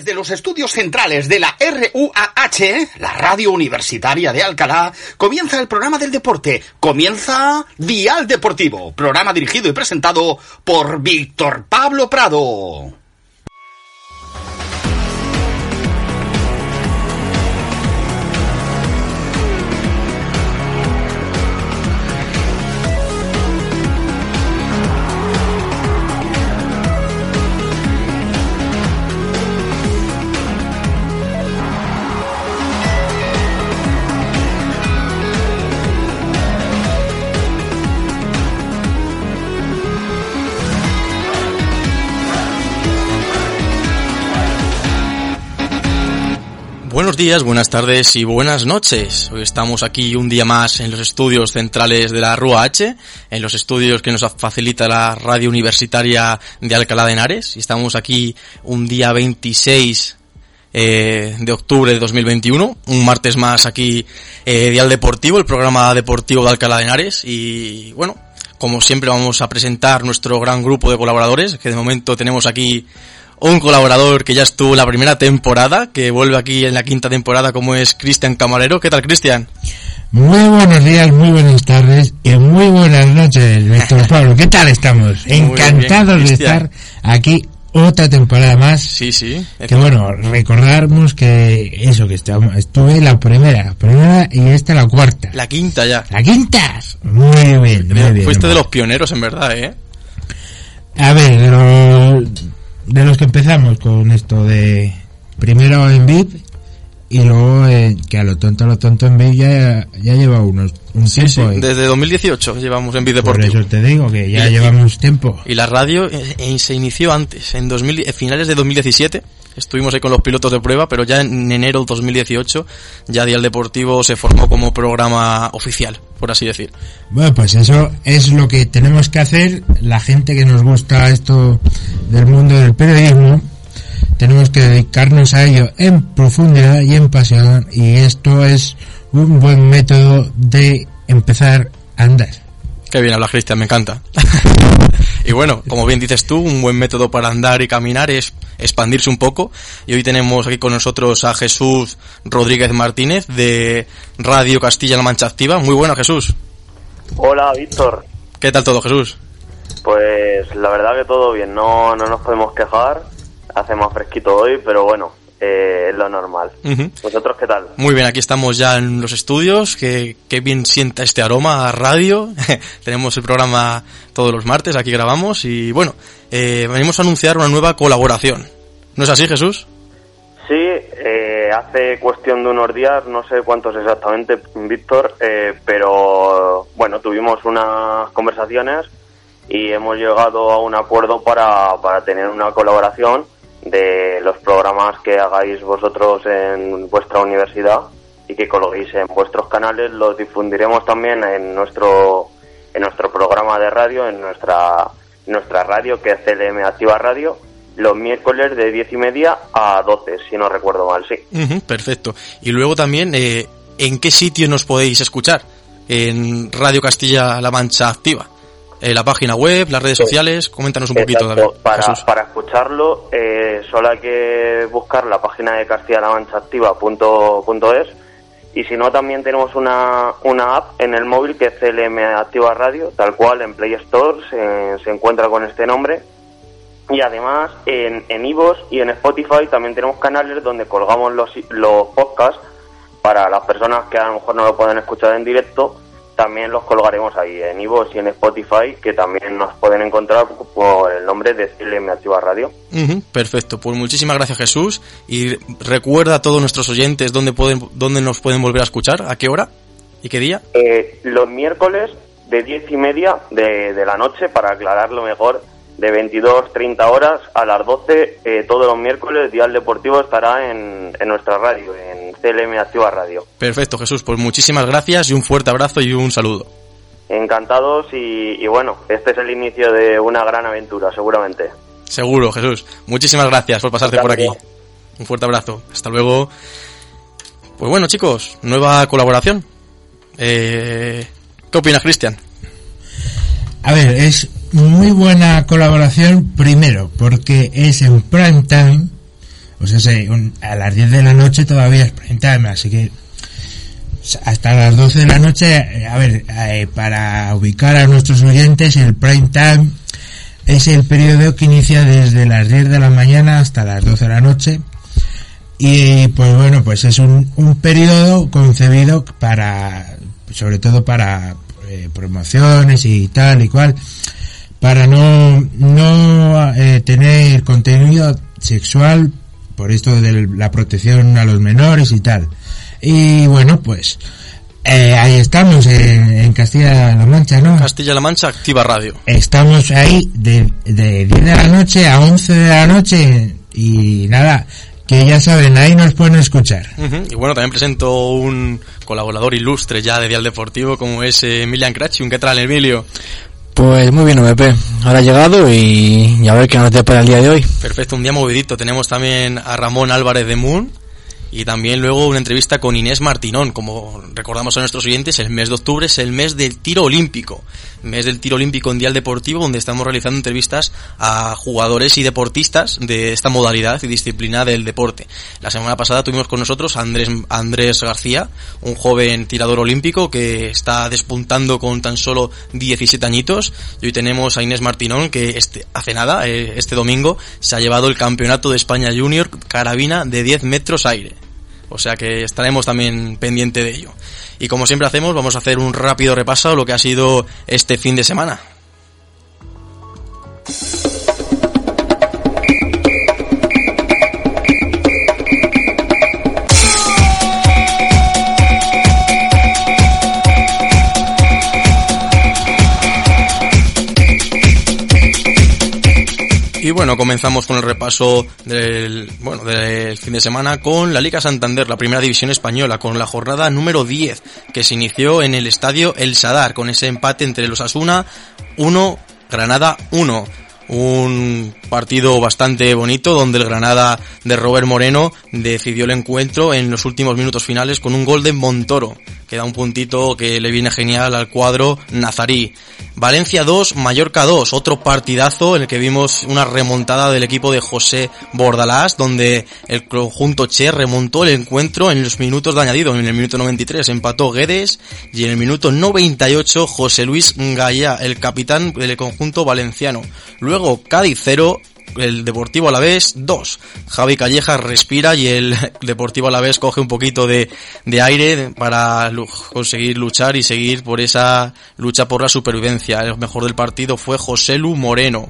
Desde los estudios centrales de la RUAH, la radio universitaria de Alcalá, comienza el programa del deporte. Comienza Dial Deportivo, programa dirigido y presentado por Víctor Pablo Prado. Buenos días, buenas tardes y buenas noches. Hoy estamos aquí un día más en los estudios centrales de la RUAH, en los estudios que nos facilita la radio universitaria de Alcalá de Henares. Y estamos aquí un día 26 eh, de octubre de 2021, un martes más aquí eh, Dial Deportivo, el programa deportivo de Alcalá de Henares. Y bueno, como siempre vamos a presentar nuestro gran grupo de colaboradores, que de momento tenemos aquí un colaborador que ya estuvo en la primera temporada, que vuelve aquí en la quinta temporada como es Cristian Camarero. ¿Qué tal, Cristian? Muy buenos días, muy buenas tardes y muy buenas noches, Víctor Pablo. ¿Qué tal estamos? Encantados bien, de estar aquí otra temporada más. Sí, sí. Que bueno, recordamos que eso, que estuve la primera, primera y esta la cuarta. La quinta ya. ¿La quinta? Muy bien, muy bien. Fuiste de los pioneros, en verdad, ¿eh? A ver, los, de los que empezamos con esto de primero en VIP y luego eh, que a lo tonto a lo tonto en VIP ya, ya lleva unos un Sí, tiempo. sí, desde 2018 llevamos en por Videportivo. eso te digo que ya Y- llevamos tiempo. Y la radio eh, eh, se inició antes, en 2000, eh, finales de 2017. Estuvimos ahí con los pilotos de prueba, pero ya en enero de 2018 ya Dial Deportivo se formó como programa oficial, por así decir. Bueno, pues eso es lo que tenemos que hacer la gente que nos gusta esto del mundo del periodismo. Tenemos que dedicarnos a ello en profundidad y en pasión y esto es un buen método de empezar a andar. Qué bien habla Cristian, me encanta. y bueno, como bien dices tú, un buen método para andar y caminar es expandirse un poco. Y hoy tenemos aquí con nosotros a Jesús Rodríguez Martínez de Radio Castilla-La Mancha Activa. Muy buena, Jesús. Hola, Víctor. ¿Qué tal todo, Jesús? Pues la verdad que todo bien, no, no nos podemos quejar. Hace más fresquito hoy, pero bueno, eh, lo normal. Ujú. ¿Vosotros qué tal? Muy bien, aquí estamos ya en los estudios, que, que bien sienta este aroma a radio. Tenemos el programa todos los martes, aquí grabamos y bueno, eh, venimos a anunciar una nueva colaboración. ¿No es así, Jesús? Sí, eh, hace cuestión de unos días, no sé cuántos exactamente, Víctor, eh, pero bueno, tuvimos unas conversaciones y hemos llegado a un acuerdo para, para tener una colaboración de los programas que hagáis vosotros en vuestra universidad y que coloquéis en vuestros canales, los difundiremos también en nuestro en nuestro programa de radio, en nuestra nuestra radio que es CLM Activa Radio, los miércoles de 10 y media a 12, si no recuerdo mal, sí. Perfecto. Y luego también, eh, ¿en qué sitio nos podéis escuchar? En Radio Castilla-La Mancha Activa. Eh, la página web, las redes sociales, coméntanos un poquito. David. Para, Jesús. para escucharlo, eh, solo hay que buscar la página de castilla-la-mancha-activa.es y si no, también tenemos una, una app en el móvil que es CLM Activa Radio, tal cual en Play Store se, se encuentra con este nombre. Y además en en iVoox y en Spotify también tenemos canales donde colgamos los, los podcasts para las personas que a lo mejor no lo pueden escuchar en directo. También los colgaremos ahí en iVoox y en Spotify, que también nos pueden encontrar por el nombre de CLM Activa Radio. Perfecto, pues muchísimas gracias Jesús y recuerda a todos nuestros oyentes dónde, pueden, dónde nos pueden volver a escuchar, a qué hora y qué día. Eh, los miércoles de 10 y media de, de la noche, para aclararlo mejor, de 22, 30 horas a las 12, eh, todos los miércoles, Dial Deportivo estará en, en nuestra radio, en CLM Activa Radio. Perfecto Jesús, pues muchísimas gracias y un fuerte abrazo y un saludo. Encantados y, y bueno, este es el inicio de una gran aventura, seguramente. Seguro Jesús, muchísimas gracias por pasarte por aquí. Un fuerte abrazo, hasta luego. Pues bueno chicos, nueva colaboración. Eh, ¿Qué opinas Cristian? A ver, es muy buena colaboración primero porque es en prime time O sea, a las 10 de la noche todavía es prime time, así que hasta las 12 de la noche, eh, a ver, eh, para ubicar a nuestros oyentes, el prime time es el periodo que inicia desde las 10 de la mañana hasta las 12 de la noche. Y pues bueno, pues es un, un periodo concebido para, sobre todo para eh, promociones y tal y cual, para no, no eh, tener contenido sexual por esto de la protección a los menores y tal. Y bueno, pues eh, ahí estamos en, en Castilla-La Mancha, ¿no? Castilla-La Mancha Activa Radio. Estamos ahí de, de 10 de la noche a 11 de la noche y nada, que ya saben, ahí nos pueden escuchar. Y bueno, también presento un colaborador ilustre ya de Dial Deportivo como es eh, Emilian Crachiun. ¿Qué tal, Emilio? Pues muy bien, VP. Ahora ha llegado y, y a ver qué nos depara el día de hoy. Perfecto, un día movidito. Tenemos también a Ramón Álvarez de Moon y también luego una entrevista con Inés Martinón. Como recordamos a nuestros oyentes, el mes de octubre es el mes del tiro olímpico. Mes del tiro olímpico en Dial Deportivo, donde estamos realizando entrevistas a jugadores y deportistas de esta modalidad y disciplina del deporte. La semana pasada tuvimos con nosotros a Andrés, Andrés García, un joven tirador olímpico que está despuntando con tan solo 17 añitos. Y hoy tenemos a Inés Martinón, que este, hace nada, eh, este domingo, se ha llevado el campeonato de España Junior carabina de 10 metros aire. O sea que estaremos también pendiente de ello. Y como siempre hacemos, vamos a hacer un rápido repaso a lo que ha sido este fin de semana. Y bueno, comenzamos con el repaso del, bueno, del fin de semana con la Liga Santander, la primera división española, con la jornada número 10, que se inició en el estadio El Sadar, con ese empate entre los Asuna 1, Granada 1. Un partido bastante bonito donde el Granada de Robert Moreno decidió el encuentro en los últimos minutos finales con un gol de Montoro, que da un puntito que le viene genial al cuadro nazarí. Valencia 2, Mallorca 2, otro partidazo en el que vimos una remontada del equipo de José Bordalás, donde el conjunto Che remontó el encuentro en los minutos de añadido. En el minuto 93 empató Guedes y en el minuto 98 José Luis Gaya, el capitán del conjunto valenciano. Luego Cádiz 0, el Deportivo Alavés 2. Javi Calleja respira y el Deportivo Alavés coge un poquito de, de aire para conseguir luchar y seguir por esa lucha por la supervivencia. El mejor del partido fue José Lu Moreno.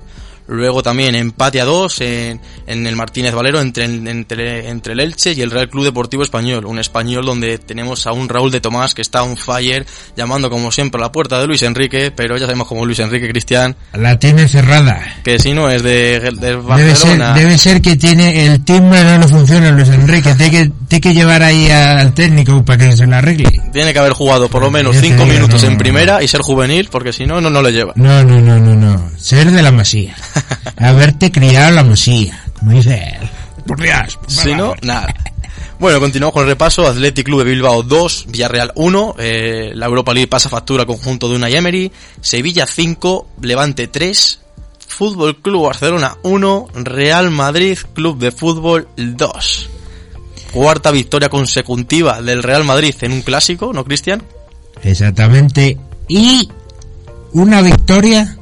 Luego también empate a dos en, en el Martínez Valero entre, entre, entre el Elche y el Real Club Deportivo Español. Un español donde tenemos a un Raúl de Tomás que está on fire, llamando como siempre a la puerta de Luis Enrique, pero ya sabemos como Luis Enrique Cristian, La tiene cerrada. que si no es de, de Debe ser, Barcelona. debe ser que tiene el timbre no le funciona Luis Enrique. Tiene que, tiene que llevar ahí al técnico para que se la arregle. Tiene que haber jugado por lo menos Ya te cinco digo, minutos no, en primera y ser juvenil, porque si no, no, no le lleva. No, no, no, no, no. Ser de la masía. Haberte criado la masía. Como dice él. Por Dios. por Si no, nada. Bueno, continuamos con el repaso. Athletic Club de Bilbao 2, Villarreal 1. eh, la Europa League pasa factura al conjunto de una Emery. Sevilla 5, Levante 3. Fútbol Club Barcelona 1, Real Madrid Club de Fútbol 2. Cuarta victoria consecutiva del Real Madrid en un clásico, ¿no, Cristian? Exactamente. Y una victoria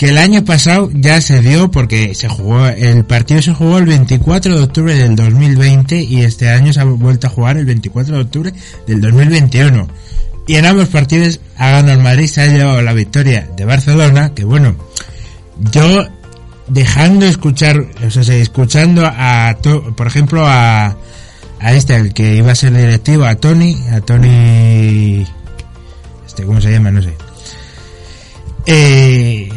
que el año pasado ya se dio porque se jugó, el partido se jugó el 24 de octubre del 2020 y este año se ha vuelto a jugar el 24 de octubre del 2021. Y en ambos partidos ha ganado el Madrid, se ha llevado la victoria de Barcelona, que bueno, yo dejando escuchar, o sea, escuchando a, to- por ejemplo, a, a este, el que iba a ser directivo, a Tony, a Tony, este, ¿cómo se llama? No sé. Eh,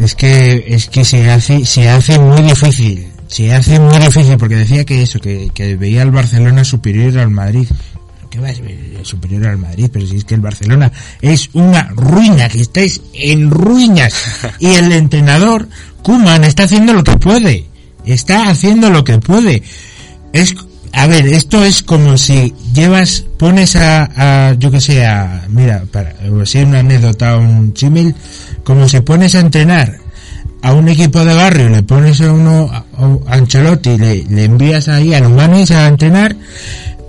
es que, es que se hace, se hace muy difícil, se hace muy difícil porque decía que eso, que, que veía al Barcelona superior al Madrid. ¿Qué va a ser superior al Madrid? Pero si es que el Barcelona es una ruina, que estáis en ruinas. Y el entrenador, Kuman, está haciendo lo que puede. Está haciendo lo que puede. Es, a ver, esto es como si llevas, pones a, a yo que sé, a, mira, para, o sea, una anécdota, un símil, como si pones a entrenar a un equipo de barrio le pones a uno, a, a Ancelotti, le, le envías ahí a Luganes a entrenar,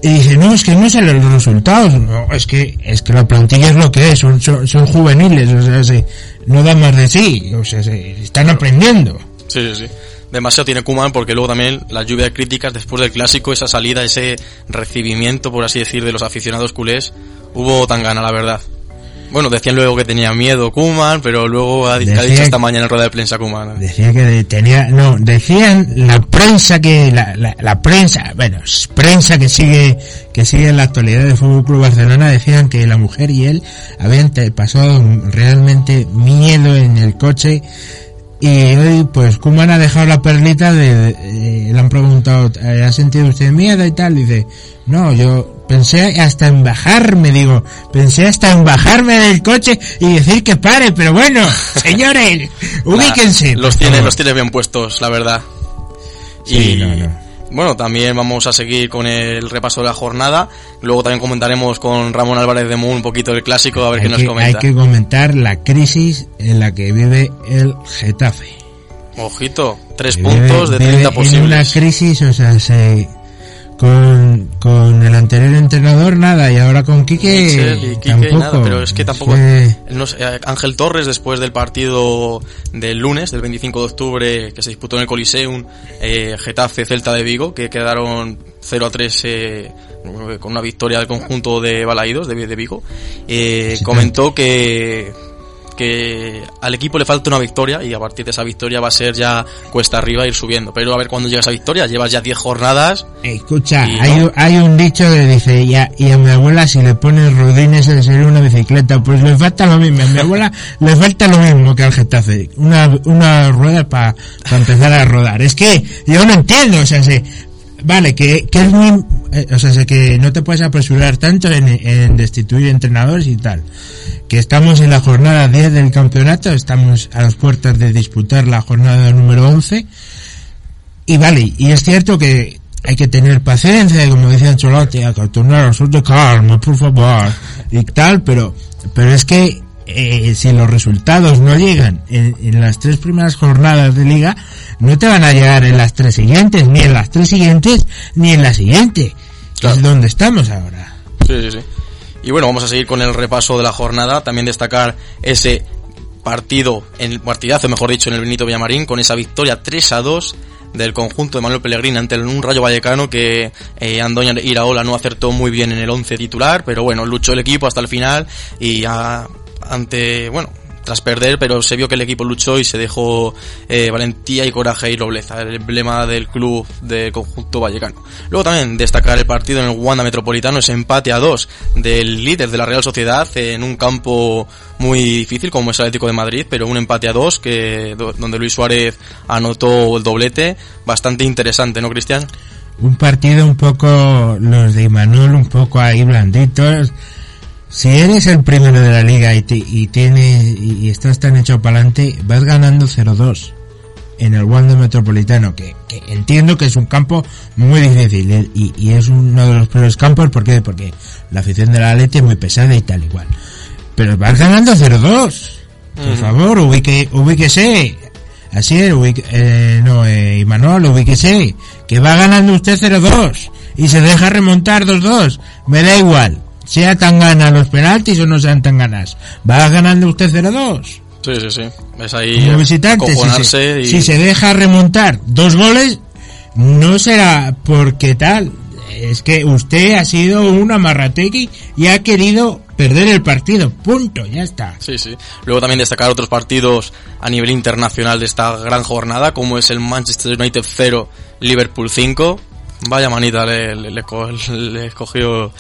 y dice, no, es que no salen los resultados, no, es que, es que la plantilla es lo que es, son, son, son juveniles, o sea, se, no dan más de sí, o sea, se están aprendiendo. Sí, sí, sí. Demasiado tiene Kuman porque luego también la lluvia de críticas después del clásico, esa salida, ese recibimiento, por así decir, de los aficionados culés, hubo tan gana, la verdad. Bueno, decían luego que tenía miedo Kuman, pero luego ha, dicho esta mañana en rueda de prensa Kuman. Decía que tenía, no, decían la prensa que, la, la, la prensa, bueno, prensa que sigue, que sigue en la actualidad del Fútbol Club Barcelona, decían que la mujer y él habían pasado realmente miedo en el coche y hoy pues Kuman ha dejado la perlita de, de- eh, le han preguntado eh, ¿ha sentido usted miedo y tal? Y dice no yo pensé hasta en bajarme digo pensé hasta en bajarme del coche y decir que pare pero bueno señores ubíquense Los tiene, los tiene bien puestos, la verdad. Sí, y no, no. bueno, también vamos a seguir con el repaso de la jornada. Luego también comentaremos con Ramón Álvarez de Moon un poquito del clásico, a ver qué nos comenta. hay que comentar la crisis en la que vive el Getafe Ojito, tres Vive- puntos de vive 30 en una posibles. crisis o sea se con, con el anterior entrenador nada y ahora con Quique Mitchell y Quique, tampoco nada, pero es que tampoco Fue- no sé, eh, Ángel Torres después del partido del lunes del 25 de octubre que se disputó en el Coliseum eh, Getafe Celta de Vigo que quedaron 0 a 3 eh, con una victoria del conjunto de Balaídos de, de Vigo eh, comentó que que al equipo le falta una victoria y a partir de esa victoria va a ser ya cuesta arriba ir subiendo. Pero a ver cuándo llega esa victoria. Llevas ya 10 jornadas. Escucha, Y hay, un- hay un dicho que dice, y a, y a mi abuela si le pones rodines le sería una bicicleta, pues le falta lo mismo, a mi abuela le falta lo mismo que al Getafe, una, una rueda para empezar a rodar. Es que yo no entiendo, o sea, se, vale, que, que es muy, eh, o sea, sé que no te puedes apresurar tanto en, en destituir entrenadores y tal. Que estamos en la jornada 10 del campeonato, estamos a las puertas de disputar la jornada número 11 y vale, y es cierto que hay que tener paciencia, como decía Ancelotti, a nosotros de calma, por favor, y tal, pero, pero es que eh, si los resultados no llegan en, en las tres primeras jornadas de liga, no te van a llegar en las tres siguientes, ni en las tres siguientes, ni en la siguiente, Claro. es donde estamos ahora. Sí, sí, sí. Y bueno, vamos a seguir con el repaso de la jornada. También destacar ese partido, en el partidazo, mejor dicho, en el Benito Villamarín, con esa victoria 3 a 2 del conjunto de Manuel Pellegrini ante un Rayo Vallecano que eh, Andoña Iraola no acertó muy bien en el 11 titular, pero bueno, luchó el equipo hasta el final y ya ante, bueno, tras perder, pero se vio que el equipo luchó y se dejó eh, valentía y coraje y nobleza, el emblema del club del conjunto vallecano. Luego también destacar el partido en el Wanda Metropolitano, ese empate a dos del líder de la Real Sociedad en un campo muy difícil como es el Atlético de Madrid, pero un empate a dos que do- donde Luis Suárez anotó el doblete, bastante interesante, ¿no, Cristian? un partido un poco, los de Imanol un poco ahí blanditos. Si eres el primero de la liga y, te- y tienes y, y estás tan hecho para adelante, vas ganando 0-2 en el Wanda Metropolitano, que, que entiendo que es un campo muy difícil eh, y, y es uno de los peores campos, ¿por qué? Porque la afición de la Atleti es muy pesada y tal igual. Pero vas ganando 0-2. Por favor, ubique, ubíquese. Así es, ubique- eh, no, eh, Imanol, ubíquese. Que va ganando usted 0-2. Y se deja remontar 2-2. Me da igual. Sea tan gana los penaltis o no sean tan ganas. Va ganando usted 0-2. Sí, sí, sí. Es ahí Como visitante, si se, y... si se deja remontar dos goles, no será porque tal. Es que usted ha sido un amarrategui y ha querido perder el partido. Punto, ya está. Sí, sí. Luego también destacar otros partidos a nivel internacional de esta gran jornada, como es el Manchester United 0, Liverpool 5. Vaya manita le, le, le co- le escogió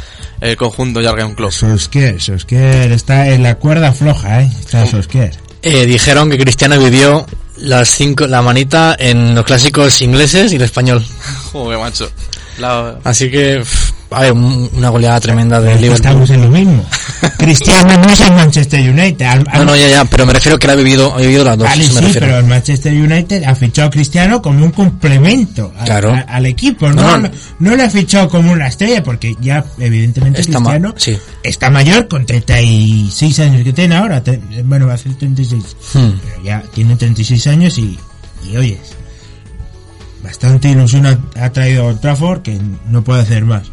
el conjunto Jurgen Klopp. Solskjaer, Solskjaer está en la cuerda floja, ¿eh? Está Solskjaer. Eh, dijeron que Cristiano vivió las cinco, la manita en los clásicos ingleses y el español. Joder, macho. La- Así que pff, a ver, un- una goleada tremenda Aquí Liverpool. estamos en lo mismo. Cristiano no es el Manchester United. Al- No, al- no, ya, ya, pero me refiero que él ha vivido, ha vivido las dos, Vale, me sí, pero el Manchester United ha fichado a Cristiano como un complemento a- Claro. a- al equipo. No, No, no, le ha fichado como una estrella porque ya evidentemente Está ma- Cristiano sí. está mayor con 36 años que tiene ahora. Bueno, va a hacer 36. Hmm. Pero ya tiene 36 años y, y oyes, bastante ilusión ha, ha traído Trafford que no puede hacer más.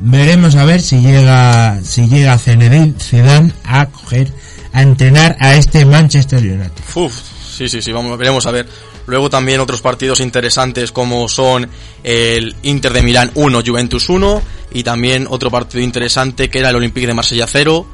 Veremos a ver si llega si llega Zinedine Zidane a coger a entrenar a este Manchester United. Uf, sí, sí, sí, vamos, veremos a ver. Luego también otros partidos interesantes como son el Inter de Milán 1, Juventus 1 y también otro partido interesante que era el Olympique de Marsella 0,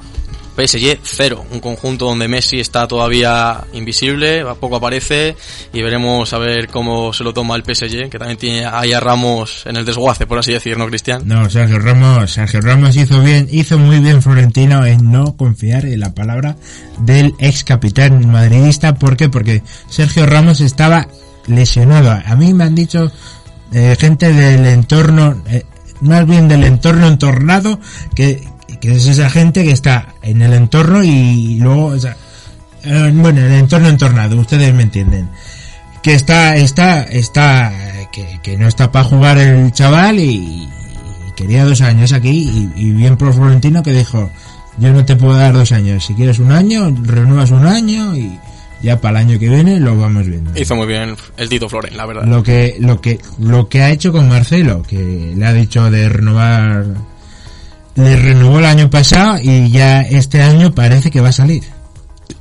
PSG 0, un conjunto donde Messi está todavía invisible, poco aparece y veremos a ver cómo se lo toma el PSG, que también tiene ahí a Ramos en el desguace, por así decir, ¿no, Cristian? No, Sergio Ramos, Sergio Ramos hizo bien, hizo muy bien Florentino en no confiar en la palabra del ex capitán madridista. ¿Por qué? Porque Sergio Ramos estaba lesionado. A mí me han dicho eh, gente del entorno, eh, más bien del entorno entornado, que, que es esa gente que está en el entorno y luego, o sea, eh, bueno, el entorno entornado, ustedes me entienden que está está está que, que no está para jugar el chaval y, y quería dos años aquí y, y bien por Florentino que dijo yo no te puedo dar dos años si quieres un año renuevas un año y ya para el año que viene lo vamos viendo Hizo muy bien el Tito Floren, la verdad. lo que lo que lo que ha hecho con Marcelo que le ha dicho de renovar le renovó el año pasado y ya este año parece que va a salir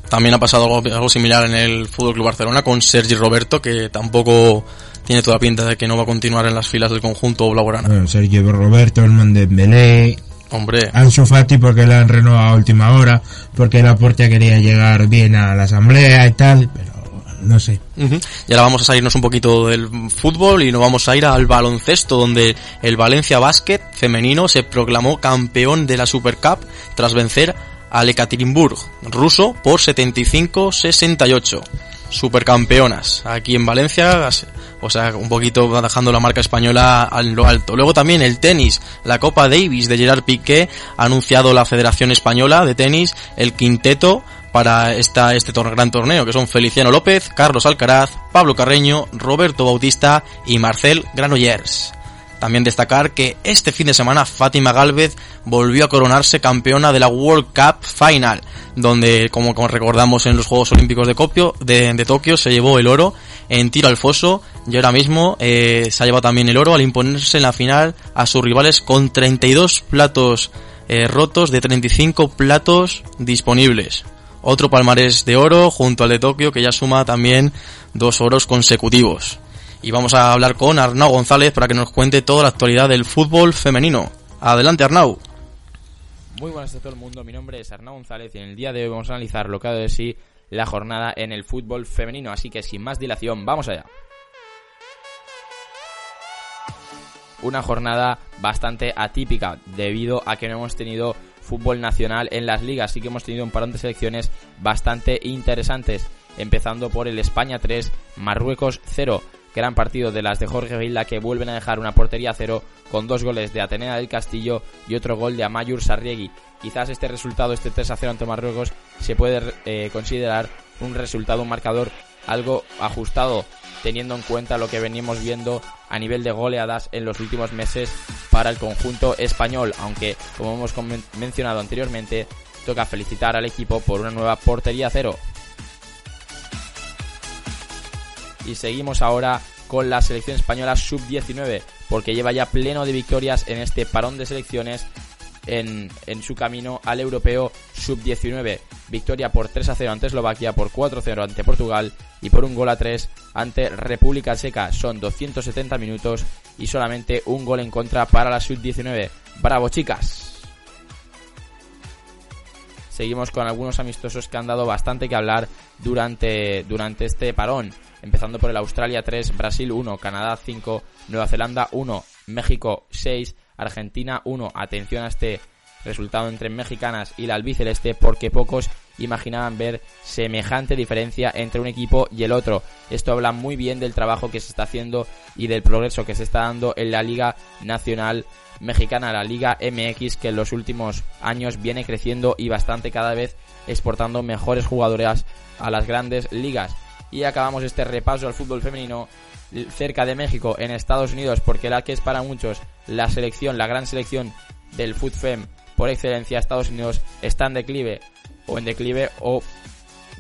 También ha pasado algo, algo similar en el Fútbol Club Barcelona con Sergi Roberto, que tampoco tiene toda pinta de que no va a continuar en las filas del conjunto blaugrana. bueno, Sergio Roberto el Dembélé Hombre, Ansu Fati porque le han renovado a última hora, porque la puerta quería llegar bien a la asamblea y tal, pero no sé. Ujú. Y ahora vamos a salirnos un poquito del fútbol y nos vamos a ir al baloncesto, donde el Valencia Basket femenino se proclamó campeón de la Super Cup tras vencer al Ekaterinburg ruso por 75-68. Supercampeonas aquí en Valencia, o sea, un poquito dejando la marca española en lo alto. Luego también el tenis, la Copa Davis de Gerard Piqué, ha anunciado la Federación Española de Tenis el quinteto para este gran torneo, que son Feliciano López, Carlos Alcaraz, Pablo Carreño, Roberto Bautista y Marcel Granollers. También destacar que este fin de semana Fátima Galvez volvió a coronarse campeona de la World Cup Final, donde, como, recordamos en los Juegos Olímpicos de, Copio, de, de Tokio, se llevó el oro en tiro al foso y ahora mismo eh, se ha llevado también el oro al imponerse en la final a sus rivales con 32 platos eh, rotos de 35 platos disponibles. Otro palmarés de oro junto al de Tokio que ya suma también dos oros consecutivos. Y vamos a hablar con Arnau González para que nos cuente toda la actualidad del fútbol femenino. Adelante Arnau. Muy buenas a todo el mundo, mi nombre es Arnau González y en el día de hoy vamos a analizar lo que ha dado de sí la jornada en el fútbol femenino, así que sin más dilación, vamos allá. Una jornada bastante atípica debido a que no hemos tenido fútbol nacional en las ligas, así que hemos tenido un parón de selecciones bastante interesantes, empezando por el España 3, Marruecos 0, gran partido de las de Jorge Vilda que vuelven a dejar una portería cero con dos goles de Atenea del Castillo y otro gol de Amayur Sarriegui. Quizás este resultado, este 3 a 0 ante Marruecos, se puede eh, considerar un resultado, un marcador algo ajustado, teniendo en cuenta lo que venimos viendo a nivel de goleadas en los últimos meses para el conjunto español, aunque como hemos mencionado anteriormente, toca felicitar al equipo por una nueva portería cero. Y seguimos ahora con la selección española sub-19, porque lleva ya pleno de victorias en este parón de selecciones en, su camino al europeo sub-19. Victoria por 3 a 0 ante Eslovaquia, por 4 a 0 ante Portugal y por un gol a 3 ante República Checa. Son 270 minutos y solamente un gol en contra para la sub-19. Bravo, chicas. Seguimos con algunos amistosos que han dado bastante que hablar durante, durante este parón empezando por el Australia 3, Brasil 1, Canadá 5, Nueva Zelanda 1, México 6, Argentina 1. Atención a este resultado entre mexicanas y la albiceleste porque pocos imaginaban ver semejante diferencia entre un equipo y el otro. Esto habla muy bien del trabajo que se está haciendo y del progreso que se está dando en la Liga Nacional mexicana, la Liga MX, que en los últimos años viene creciendo y bastante cada vez exportando mejores jugadoras a las grandes ligas. Y acabamos este repaso al fútbol femenino cerca de México, en Estados Unidos, porque la que es para muchos la selección, la gran selección del FUTFEM por excelencia, Estados Unidos está en declive o en declive o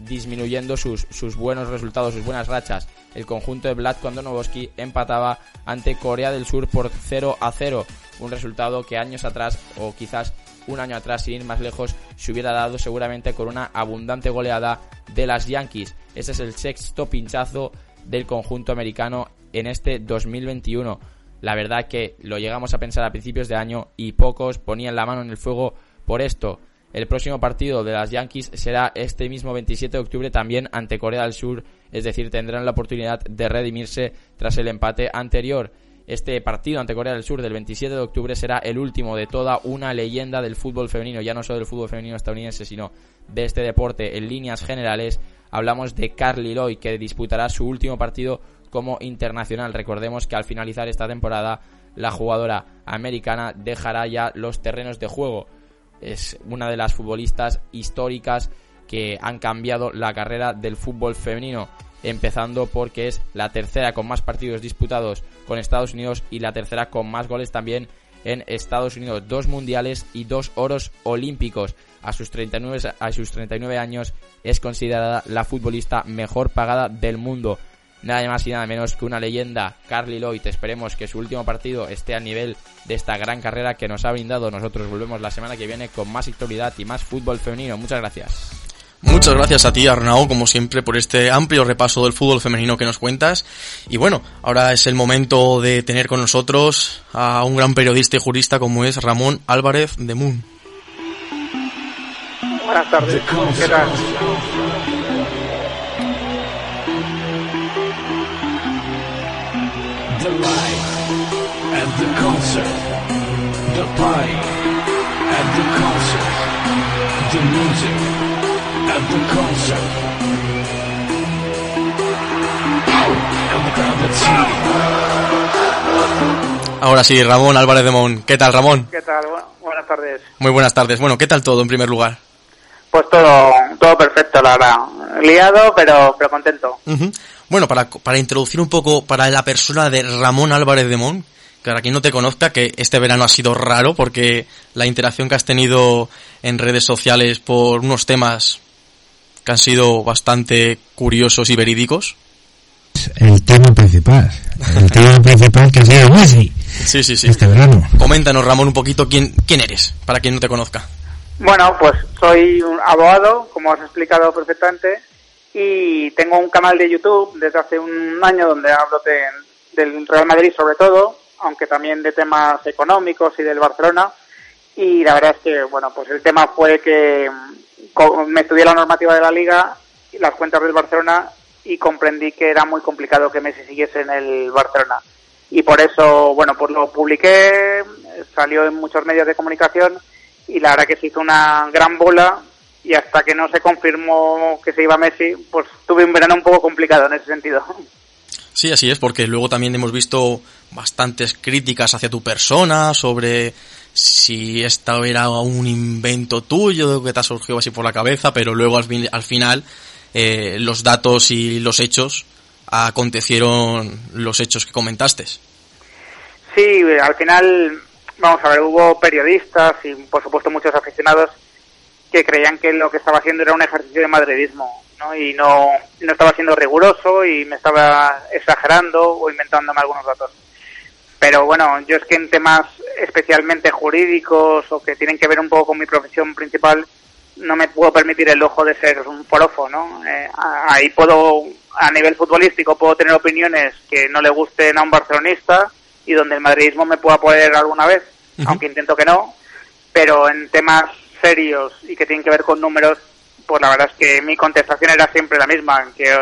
disminuyendo sus, sus buenos resultados, sus buenas rachas. El conjunto de Vlad Kondonovoski empataba ante Corea del Sur por 0 a 0, un resultado que años atrás o quizás un año atrás, sin ir más lejos, se hubiera dado seguramente con una abundante goleada de las Yankees. Ese es el sexto pinchazo del conjunto americano en este 2021. La verdad que lo llegamos a pensar a principios de año y pocos ponían la mano en el fuego por esto. El próximo partido de las Yankees será este mismo 27 de octubre también ante Corea del Sur, es decir, tendrán la oportunidad de redimirse tras el empate anterior. Este partido ante Corea del Sur del 27 de octubre será el último de toda una leyenda del fútbol femenino, ya no solo del fútbol femenino estadounidense, sino de este deporte en líneas generales. Hablamos de Carly Lloyd, que disputará su último partido como internacional. Recordemos que al finalizar esta temporada, la jugadora americana dejará ya los terrenos de juego. Es una de las futbolistas históricas que han cambiado la carrera del fútbol femenino empezando porque es la tercera con más partidos disputados con Estados Unidos y la tercera con más goles también en Estados Unidos. Dos mundiales y dos oros olímpicos. A sus 39, a sus 39 años es considerada la futbolista mejor pagada del mundo. Nada más y nada menos que una leyenda, Carly Lloyd. Esperemos que su último partido esté a nivel de esta gran carrera que nos ha brindado. Nosotros volvemos la semana que viene con más actualidad y más fútbol femenino. Muchas gracias. Muchas gracias a ti, Arnau, como siempre, por este amplio repaso del fútbol femenino que nos cuentas. Y bueno, ahora es el momento de tener con nosotros a un gran periodista y jurista como es Ramón Álvarez de Moon. Buenas tardes, ¿qué tal? The life and the concert, the party and the concert, the music. Ahora sí, Ramón Álvarez de Mon. ¿Qué tal, Ramón? ¿Qué tal? buenas tardes. Muy buenas tardes. Bueno, ¿qué tal todo en primer lugar? Pues todo, todo perfecto, la verdad. Liado, pero, pero contento. Bueno, para, para introducir un poco para la persona de Ramón Álvarez de Mon, para quien no te conozca, que este verano ha sido raro porque la interacción que has tenido en redes sociales por unos temas que han sido bastante curiosos y verídicos. El tema principal, el tema principal que ha sido Messi. Sí, sí, sí. Este verano. Coméntanos, Ramón, un poquito quién, quién eres, para quien no te conozca. Bueno, pues soy un abogado, como has explicado perfectamente, y tengo un canal de YouTube desde hace un año donde hablo del Real Madrid sobre todo, aunque también de temas económicos y del Barcelona. Y la verdad es que, bueno, pues el tema fue que me estudié la normativa de la liga, las cuentas del Barcelona y comprendí que era muy complicado que Messi siguiese en el Barcelona. Y por eso, bueno, pues lo publiqué, salió en muchos medios de comunicación y la verdad que se hizo una gran bola y hasta que no se confirmó que se iba Messi, pues tuve un verano un poco complicado en ese sentido. Sí, así es, porque luego también hemos visto bastantes críticas hacia tu persona sobre si esto era un invento tuyo que te ha surgido así por la cabeza, pero luego al, al final eh, los datos y los hechos acontecieron los hechos que comentaste. Sí, al final, vamos a ver, hubo periodistas y por supuesto muchos aficionados que creían que lo que estaba haciendo era un ejercicio de madridismo, ¿no? Y no, no estaba siendo riguroso y me estaba exagerando o inventándome algunos datos. Pero bueno, yo es que en temas especialmente jurídicos o que tienen que ver un poco con mi profesión principal, no me puedo permitir el ojo de ser un forofo, ¿no? Eh, ahí puedo, a nivel futbolístico, puedo tener opiniones que no le gusten a un barcelonista y donde el madridismo me pueda poder alguna vez, aunque intento que no, pero en temas serios y que tienen que ver con números, pues la verdad es que mi contestación era siempre la misma, que,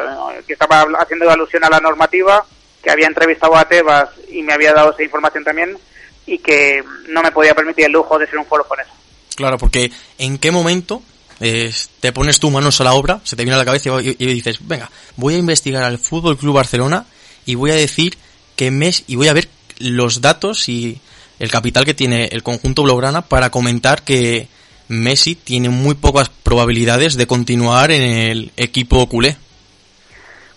que estaba haciendo alusión a la normativa que había entrevistado a Tebas y me había dado esa información también y que no me podía permitir el lujo de ser un foro con eso. Claro, porque ¿en qué momento eh, te pones tú manos a la obra, se te viene a la cabeza y, dices, venga, voy a investigar al Fútbol Club Barcelona y voy a decir que mes y voy a ver los datos y el capital que tiene el conjunto blaugrana para comentar que Messi tiene muy pocas probabilidades de continuar en el equipo culé.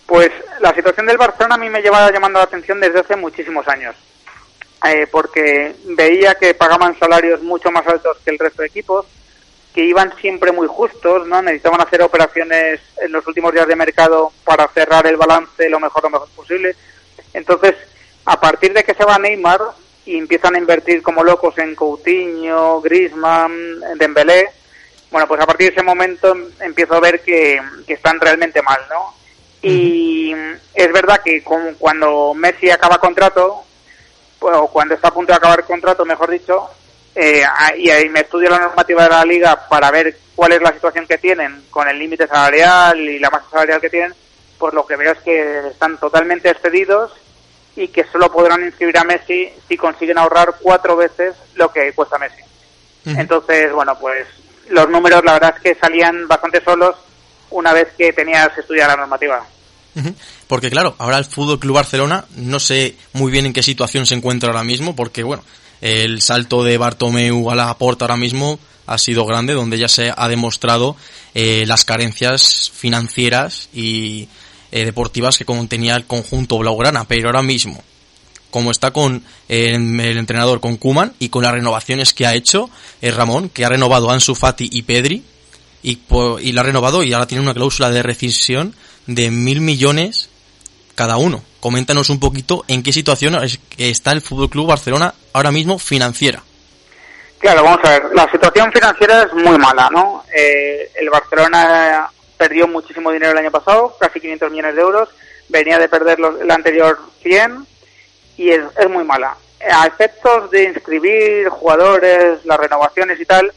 Pues la situación del Barcelona a mí me lleva llamando la atención desde hace muchísimos años. Eh, porque veía que pagaban salarios mucho más altos que el resto de equipos, que iban siempre muy justos, ¿no? Necesitaban hacer operaciones en los últimos días de mercado para cerrar el balance lo mejor lo mejor posible. Entonces, a partir de que se va Neymar y empiezan a invertir como locos en Coutinho, Griezmann, Dembélé, bueno, pues a partir de ese momento empiezo a ver que, que están realmente mal, ¿no? Y es verdad que cuando Messi acaba contrato, o cuando está a punto de acabar contrato, mejor dicho, eh, y ahí me estudio la normativa de la liga para ver cuál es la situación que tienen con el límite salarial y la masa salarial que tienen, pues lo que veo es que están totalmente excedidos y que solo podrán inscribir a Messi si consiguen ahorrar cuatro veces lo que cuesta Messi. Entonces, bueno, pues los números la verdad es que salían bastante solos una vez que tenías estudiar la normativa. Porque claro, ahora el Fútbol Club Barcelona no sé muy bien en qué situación se encuentra ahora mismo, porque bueno, el salto de Bartomeu a la porta ahora mismo ha sido grande, donde ya se ha demostrado eh, las carencias financieras y eh, deportivas que contenía el conjunto blaugrana, pero ahora mismo, como está con eh, el entrenador, con Kuman y con las renovaciones que ha hecho Ramón, que ha renovado a Ansu Fati y Pedri, y, y la ha renovado y ahora tiene una cláusula de rescisión de mil millones cada uno. Coméntanos un poquito en qué situación está el Fútbol Club Barcelona ahora mismo financiera. Claro, vamos a ver. La situación financiera es muy mala, ¿no? Eh, el Barcelona perdió muchísimo dinero el año pasado, casi 500 millones de euros. Venía de perder los, el anterior 100 y es, muy mala. A efectos de inscribir jugadores, las renovaciones y tal,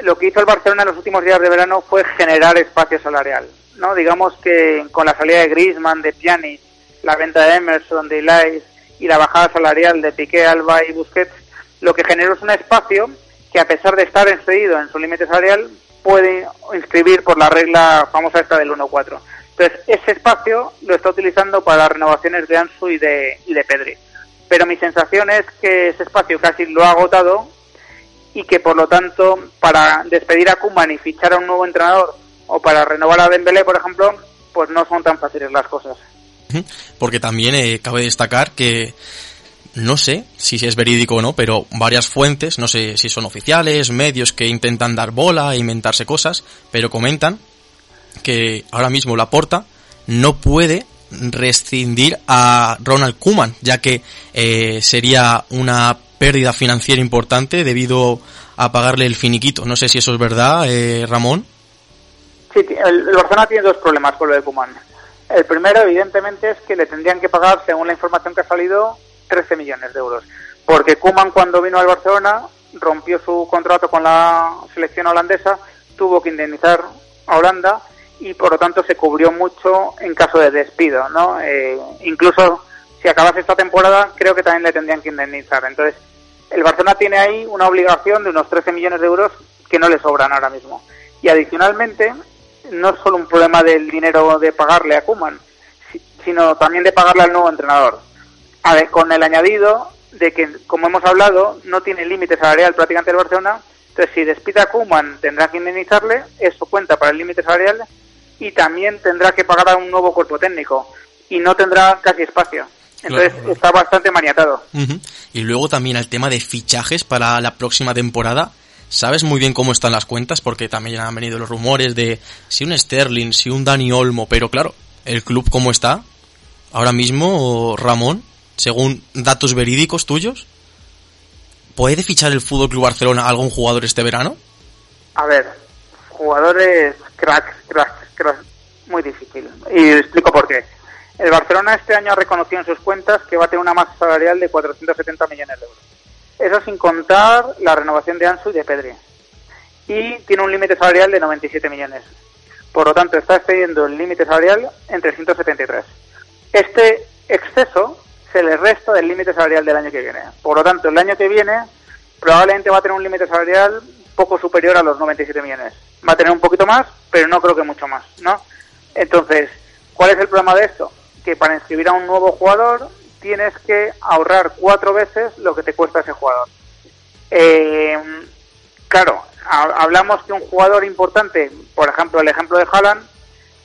lo que hizo el Barcelona en los últimos días de verano fue generar espacio salarial. ¿no? Digamos que con la salida de Griezmann, de Pjanic, la venta de Emerson, de Elias y la bajada salarial de Piqué, Alba y Busquets, lo que generó es un espacio que a pesar de estar excedido en su límite salarial, puede inscribir por la regla famosa esta del 1-4. Entonces, ese espacio lo está utilizando para las renovaciones de Ansu y de, y de Pedri. Pero mi sensación es que ese espacio casi lo ha agotado y que por lo tanto para despedir a Kuman y fichar a un nuevo entrenador o para renovar a Dembélé, por ejemplo, pues no son tan fáciles las cosas. Porque también eh, cabe destacar que no sé si es verídico o no, pero varias fuentes, no sé si son oficiales, medios que intentan dar bola e inventarse cosas, pero comentan que ahora mismo la porta no puede rescindir a Ronald Kuman, ya que eh, sería una pérdida financiera importante debido a pagarle el finiquito. No sé si eso es verdad, eh, Ramón. Sí, el, tiene dos problemas con lo de Kuman. El primero, evidentemente, es que le tendrían que pagar, según la información que ha salido, 13 millones de euros. Porque Kuman, cuando vino al Barcelona, rompió su contrato con la selección holandesa, tuvo que indemnizar a Holanda y, por lo tanto, se cubrió mucho en caso de despido. ¿no? Eh, incluso si acabase esta temporada, creo que también le tendrían que indemnizar. Entonces, el Barcelona tiene ahí una obligación de unos 13 millones de euros que no le sobran ahora mismo. Y adicionalmente, no es solo un problema del dinero de pagarle a Kuman, sino también de pagarle al nuevo entrenador. A ver, con el añadido de que, como hemos hablado, no tiene límite salarial prácticamente el Barcelona, entonces si despide a Kuman tendrá que indemnizarle, eso cuenta para el límite salarial y también tendrá que pagar a un nuevo cuerpo técnico y no tendrá casi espacio. Entonces está bastante maniatado. Y luego también el tema de fichajes para la próxima temporada. Sabes muy bien cómo están las cuentas porque también han venido los rumores de si un Sterling, si un Dani Olmo, pero claro, el club cómo está ahora mismo, Ramón, según datos verídicos tuyos, ¿puede fichar el Fútbol Club Barcelona algún jugador este verano? A ver, jugadores cracks, cracks, cracks, muy difícil. Y explico por qué. El Barcelona este año ha reconocido en sus cuentas que va a tener una masa salarial de 470 millones de euros. Eso sin contar la renovación de Ansu y de Pedri. Y tiene un límite salarial de 97 millones. Por lo tanto, está excediendo el límite salarial en 373. Este exceso se le resta del límite salarial del año que viene. Por lo tanto, el año que viene probablemente va a tener un límite salarial poco superior a los 97 millones. Va a tener un poquito más, pero no creo que mucho más, ¿no? Entonces, ¿cuál es el problema de esto? Que para inscribir a un nuevo jugador tienes que ahorrar cuatro veces lo que te cuesta ese jugador. Eh, claro, hablamos que un jugador importante, por ejemplo, el ejemplo de Haaland,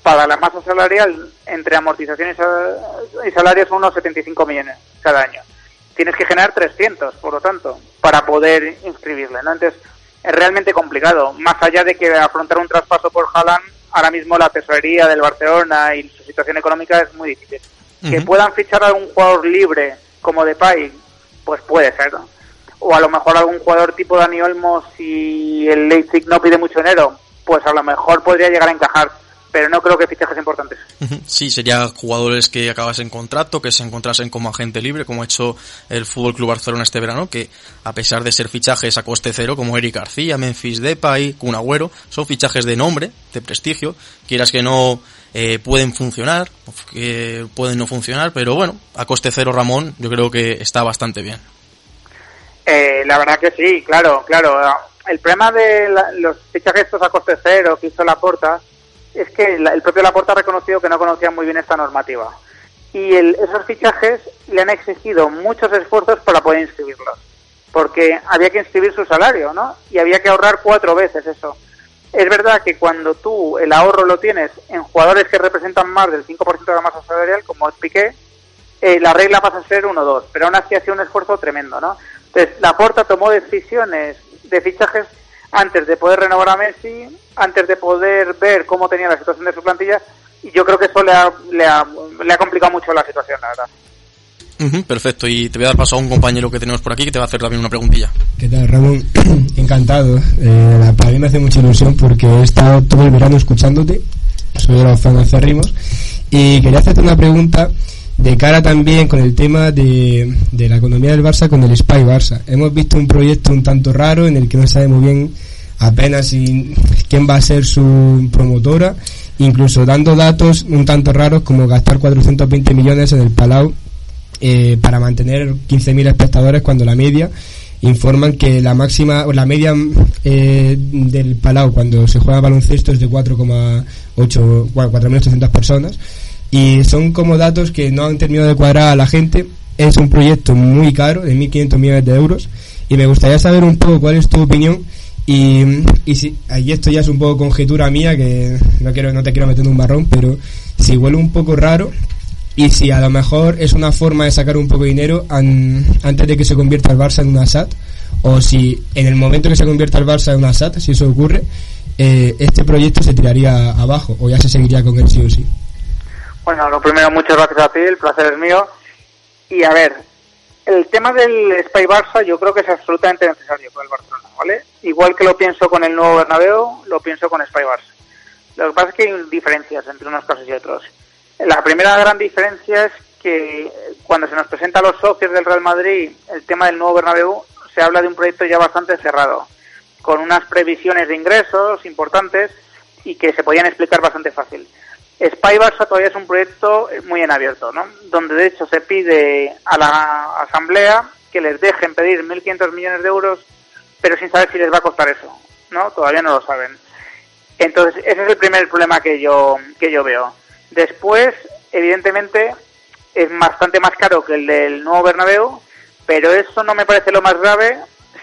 para la masa salarial entre amortizaciones y salarios son unos 75 millones cada año. Tienes que generar 300, por lo tanto, para poder inscribirle, ¿no? Entonces, es realmente complicado. Más allá de que afrontar un traspaso por Haaland, ahora mismo la tesorería del Barcelona y su situación económica es muy difícil. Que puedan fichar a algún jugador libre como Depay, pues puede ser. O a lo mejor algún jugador tipo Dani Olmo, si el Leipzig no pide mucho dinero, pues a lo mejor podría llegar a encajar pero no creo que fichajes importantes. Sí, serían jugadores que acabasen contrato, que se encontrasen como agente libre, como ha hecho el Fútbol Club Barcelona este verano, que a pesar de ser fichajes a coste cero, como Eric García, Memphis Depay, Kun Agüero, son fichajes de nombre, de prestigio, quieras que no eh, pueden funcionar, que pueden no funcionar, pero bueno, a coste cero Ramón, yo creo que está bastante bien. Eh, la verdad que sí, claro, claro. El problema de los fichajes estos a coste cero que hizo Laporta es que el propio Laporta ha reconocido que no conocía muy bien esta normativa. Y esos fichajes le han exigido muchos esfuerzos para poder inscribirlos. Porque había que inscribir su salario, ¿no? Y había que ahorrar cuatro veces eso. Es verdad que cuando tú el ahorro lo tienes en jugadores que representan más del 5% de la masa salarial, como es Piqué, eh, la regla pasa a ser 1-2, pero aún así hacía un esfuerzo tremendo, ¿no? Entonces, Laporta tomó decisiones de fichajes antes de poder renovar a Messi, antes de poder ver cómo tenía la situación de su plantilla, y yo creo que eso le ha, le ha, le ha complicado mucho la situación, la verdad. perfecto, y te voy a dar paso a un compañero que tenemos por aquí que te va a hacer también una preguntilla. ¿Qué tal, Ramón? Encantado. Eh, para mí me hace mucha ilusión porque he estado todo el verano escuchándote, soy de los fans acérrimos, y quería hacerte una pregunta de cara también con el tema de, de la economía del Barça con el Spy Barça. Hemos visto un proyecto un tanto raro en el que no sabe muy bien apenas quién va a ser su promotora, incluso dando datos un tanto raros como gastar 420 millones en el Palau eh, para mantener 15.000 espectadores cuando la media informan que la máxima o la media eh, del Palau cuando se juega baloncesto es de 4,8 4.800 personas y son como datos que no han terminado de cuadrar a la gente. Es un proyecto muy caro, de 1.500 millones de euros, y me gustaría saber un poco cuál es tu opinión y, y, si, y esto ya es un poco conjetura mía, que no quiero no te quiero meter en un marrón, pero si huele un poco raro y si a lo mejor es una forma de sacar un poco de dinero antes de que se convierta el Barça en una SAT, o si en el momento que se convierta el Barça en una SAT, si eso ocurre, eh, este proyecto se tiraría abajo o ya se seguiría con él sí o sí. Bueno, lo primero, muchas gracias a ti, el placer es mío. Y a ver, el tema del Spy Barça yo creo que es absolutamente necesario para el Barcelona, ¿vale? Igual que lo pienso con el nuevo Bernabéu, lo pienso con Spy Barça. Lo que pasa es que hay diferencias entre unos casos y otros. La primera gran diferencia es que cuando se nos presenta a los socios del Real Madrid el tema del nuevo Bernabéu, se habla de un proyecto ya bastante cerrado, con unas previsiones de ingresos importantes y que se podían explicar bastante fácil. Spy Barça todavía es un proyecto muy en abierto, ¿no? Donde de hecho se pide a la asamblea que les dejen pedir 1.500 millones de euros, pero sin saber si les va a costar eso, ¿no? Todavía no lo saben. Entonces ese es el primer problema que yo que yo veo. Después, evidentemente, es bastante más caro que el del nuevo Bernabéu, pero eso no me parece lo más grave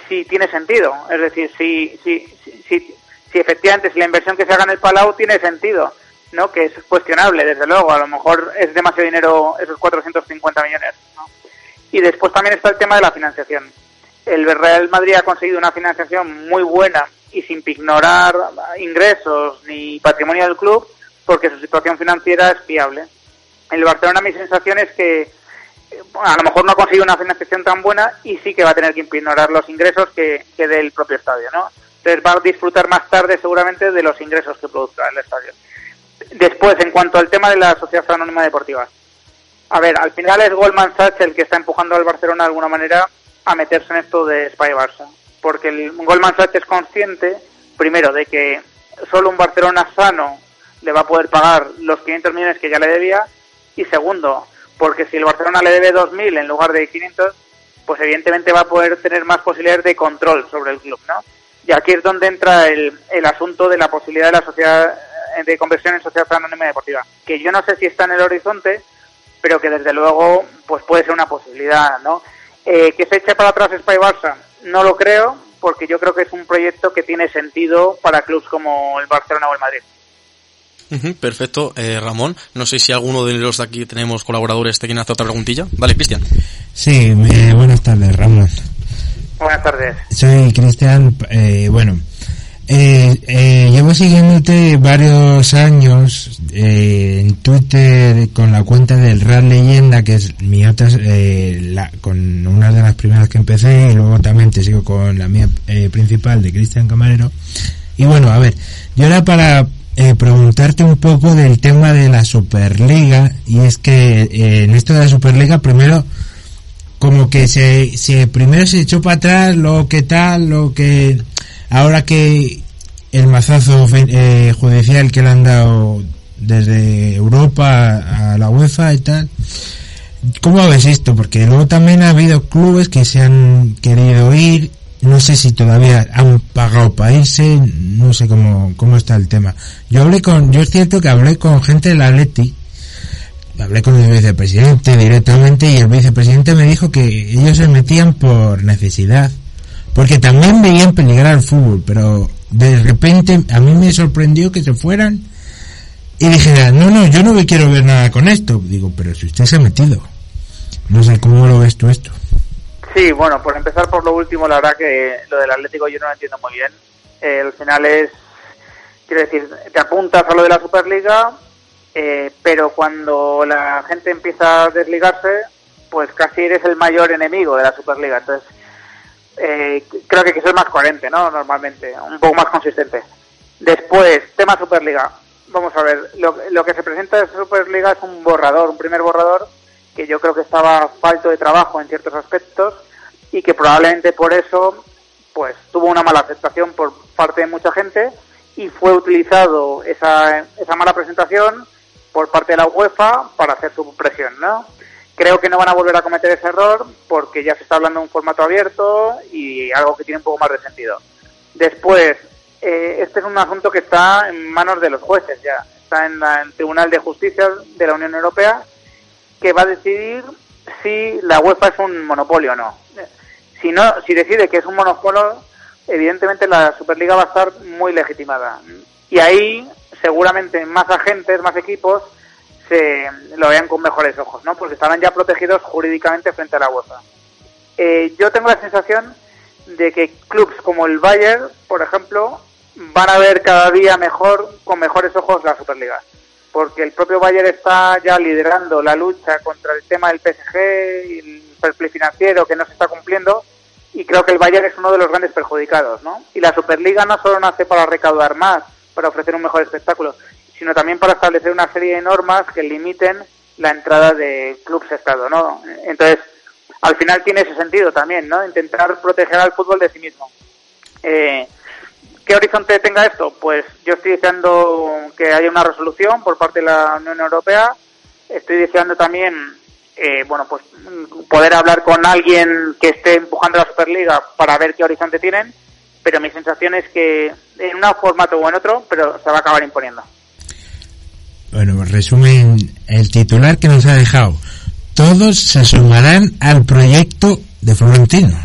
si tiene sentido. Es decir, si si si, si efectivamente si la inversión que se haga en el Palau tiene sentido ¿no? Que es cuestionable, desde luego. A lo mejor es demasiado dinero esos 450 millones, Y después también está el tema de la financiación. El Real Madrid ha conseguido una financiación muy buena y sin ignorar ingresos ni patrimonio del club porque su situación financiera es fiable. El Barcelona mi sensación es que a lo mejor no ha conseguido una financiación tan buena y sí que va a tener que ignorar los ingresos que, que del propio estadio, ¿no? Entonces va a disfrutar más tarde seguramente de los ingresos que produzca el estadio. Después, en cuanto al tema de la Sociedad Anónima Deportiva. A ver, al final es Goldman Sachs el que está empujando al Barcelona de alguna manera a meterse en esto de Spy Barça. Porque el Goldman Sachs es consciente, primero, de que solo un Barcelona sano le va a poder pagar los 500 millones que ya le debía. Y segundo, porque si el Barcelona le debe 2.000 en lugar de 500, pues evidentemente va a poder tener más posibilidades de control sobre el club, ¿no? Y aquí es donde entra el, el asunto de la posibilidad de la sociedad de conversión en sociedad anónima deportiva, que yo no sé si está en el horizonte, pero que desde luego pues puede ser una posibilidad, ¿no? Eh, que se eche para atrás Spy Barça, no lo creo, porque yo creo que es un proyecto que tiene sentido para clubes como el Barcelona o el Madrid. Perfecto, eh, Ramón. No sé si alguno de los de aquí tenemos colaboradores te quieren hacer otra preguntilla. Vale, Cristian. Sí, eh, buenas tardes, Ramón. Buenas tardes. Soy Cristian. Eh, bueno, eh, eh, llevo siguiéndote varios años eh, en Twitter con la cuenta del Real Leyenda, que es mi otra, eh, con una de las primeras que empecé, y luego también te sigo con la mía eh, principal de Cristian Camarero. Y bueno, a ver, yo era para eh, preguntarte un poco del tema de la Superliga, y es que en esto de la Superliga, primero, como que se, se primero se echó para atrás lo que tal, lo que ahora que el mazazo eh, judicial que le han dado desde Europa a la UEFA y tal. ¿Cómo ves esto? Porque luego también ha habido clubes que se han querido ir, no sé si todavía han pagado para irse, no sé cómo, cómo está el tema. Yo hablé con, yo es cierto que hablé con gente del Atleti, hablé con el vicepresidente directamente y el vicepresidente me dijo que ellos se metían por necesidad porque también veían peligrar el fútbol pero de repente a mí me sorprendió que se fueran y dijeran no no yo no me quiero ver nada con esto digo pero si usted se ha metido no sé cómo lo ves tú esto Sí, bueno, por empezar por lo último, la verdad que lo del Atlético yo no lo entiendo muy bien. Eh, al final es, quiero decir, te apuntas a lo de la Superliga, eh, pero cuando la gente empieza a desligarse, pues casi eres el mayor enemigo de la Superliga. Entonces, eh, creo que que ser más coherente, ¿no? Normalmente, un poco más consistente. Después, tema Superliga. Vamos a ver, lo, lo que se presenta de Superliga es un borrador, un primer borrador que yo creo que estaba falto de trabajo en ciertos aspectos y que probablemente por eso pues tuvo una mala aceptación por parte de mucha gente y fue utilizado esa, esa mala presentación por parte de la UEFA para hacer su presión, ¿no? Creo que no van a volver a cometer ese error porque ya se está hablando de un formato abierto y algo que tiene un poco más de sentido. Después, eh, este es un asunto que está en manos de los jueces ya, está en la- en el Tribunal de Justicia de la Unión Europea que va a decidir si la UEFA es un monopolio o no. Si no, si decide que es un monopolio, evidentemente la Superliga va a estar muy legitimada. Y ahí seguramente más agentes, más equipos se lo vean con mejores ojos, ¿no? Porque estarán ya protegidos jurídicamente frente a la UEFA. Eh, yo tengo la sensación de que clubes como el Bayern, por ejemplo, van a ver cada día mejor, con mejores ojos la Superliga porque el propio Bayern está ya liderando la lucha contra el tema del PSG y el fair play financiero que no se está cumpliendo y creo que el Bayern es uno de los grandes perjudicados, ¿no? Y la Superliga no solo nace para recaudar más, para ofrecer un mejor espectáculo, sino también para establecer una serie de normas que limiten la entrada de clubes Estado, ¿no? Entonces, al final tiene ese sentido también, ¿no? Intentar proteger al fútbol de sí mismo. Eh, ¿Qué horizonte tenga esto? Pues yo estoy deseando que haya una resolución por parte de la Unión Europea. Estoy deseando también, eh, bueno, pues poder hablar con alguien que esté empujando la Superliga para ver qué horizonte tienen. Pero mi sensación es que en un formato o en otro, pero se va a acabar imponiendo. Bueno resumen el titular que nos ha dejado todos se sumarán al proyecto de Florentino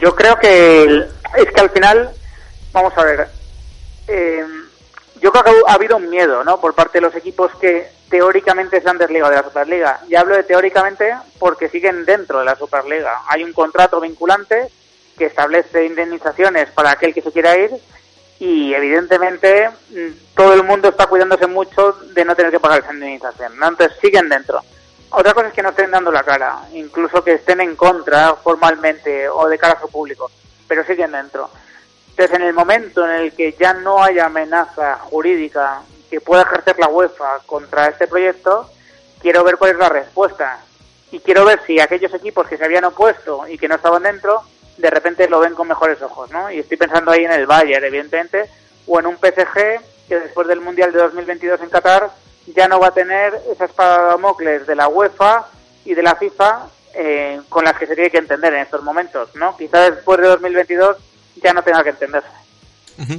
Yo creo que el- es que al final, vamos a ver, eh, yo creo que ha habido un miedo, ¿no? Por parte de los equipos que teóricamente se han desligado de la Superliga. Y hablo de teóricamente porque siguen dentro de la Superliga. Hay un contrato vinculante que establece indemnizaciones para aquel que se quiera ir y evidentemente todo el mundo está cuidándose mucho de no tener que pagar esa indemnización, ¿no? Entonces siguen dentro. Otra cosa es que no estén dando la cara, incluso que estén en contra formalmente o de cara a su público, pero siguen dentro. Entonces, en el momento en el que ya no haya amenaza jurídica que pueda ejercer la UEFA contra este proyecto, quiero ver cuál es la respuesta. Y quiero ver si aquellos equipos que se habían opuesto y que no estaban dentro, de repente lo ven con mejores ojos, ¿no? Y estoy pensando ahí en el Bayern, evidentemente, o en un PSG que después del Mundial de 2022 en Qatar ya no va a tener esa espada de Damocles de la UEFA y de la FIFA eh, con las que se tiene que entender en estos momentos, ¿no? Quizás después de 2022 ya no tenga que entenderse.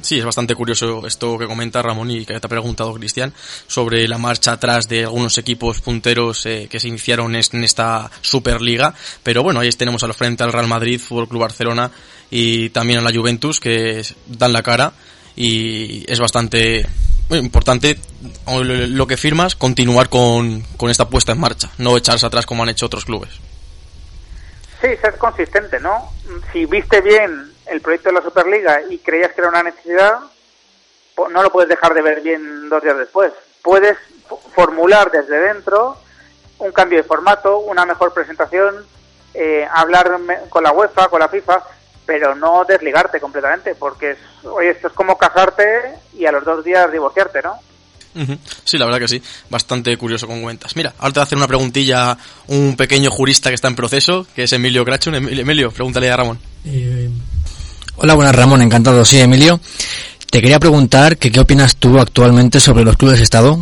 Sí, es bastante curioso esto que comenta Ramón y que te ha preguntado Cristian sobre la marcha atrás de algunos equipos punteros eh, que se iniciaron en esta Superliga. Pero bueno, ahí tenemos al frente al Real Madrid, Fútbol Club Barcelona y también a la Juventus que dan la cara y es bastante importante lo que firmas continuar con, con esta puesta en marcha, no echarse atrás como han hecho otros clubes. Sí, ser consistente, ¿no? Si viste bien el proyecto de la Superliga y creías que era una necesidad, no lo puedes dejar de ver bien dos días después. Puedes fo- formular desde dentro un cambio de formato, una mejor presentación, eh, hablar con la UEFA, con la FIFA, pero no desligarte completamente, porque es, oye, esto es como casarte y a los dos días divorciarte, ¿no? Sí, la verdad que sí. Bastante curioso con cuentas. Mira, ahora te voy a hacer una preguntilla un pequeño jurista que está en proceso, que es Emilio Grachun. Emilio, Emilio, pregúntale a Ramón. Hola, buenas Ramón, encantado. Sí, Emilio. Te quería preguntar que qué opinas tú actualmente sobre los clubes de Estado,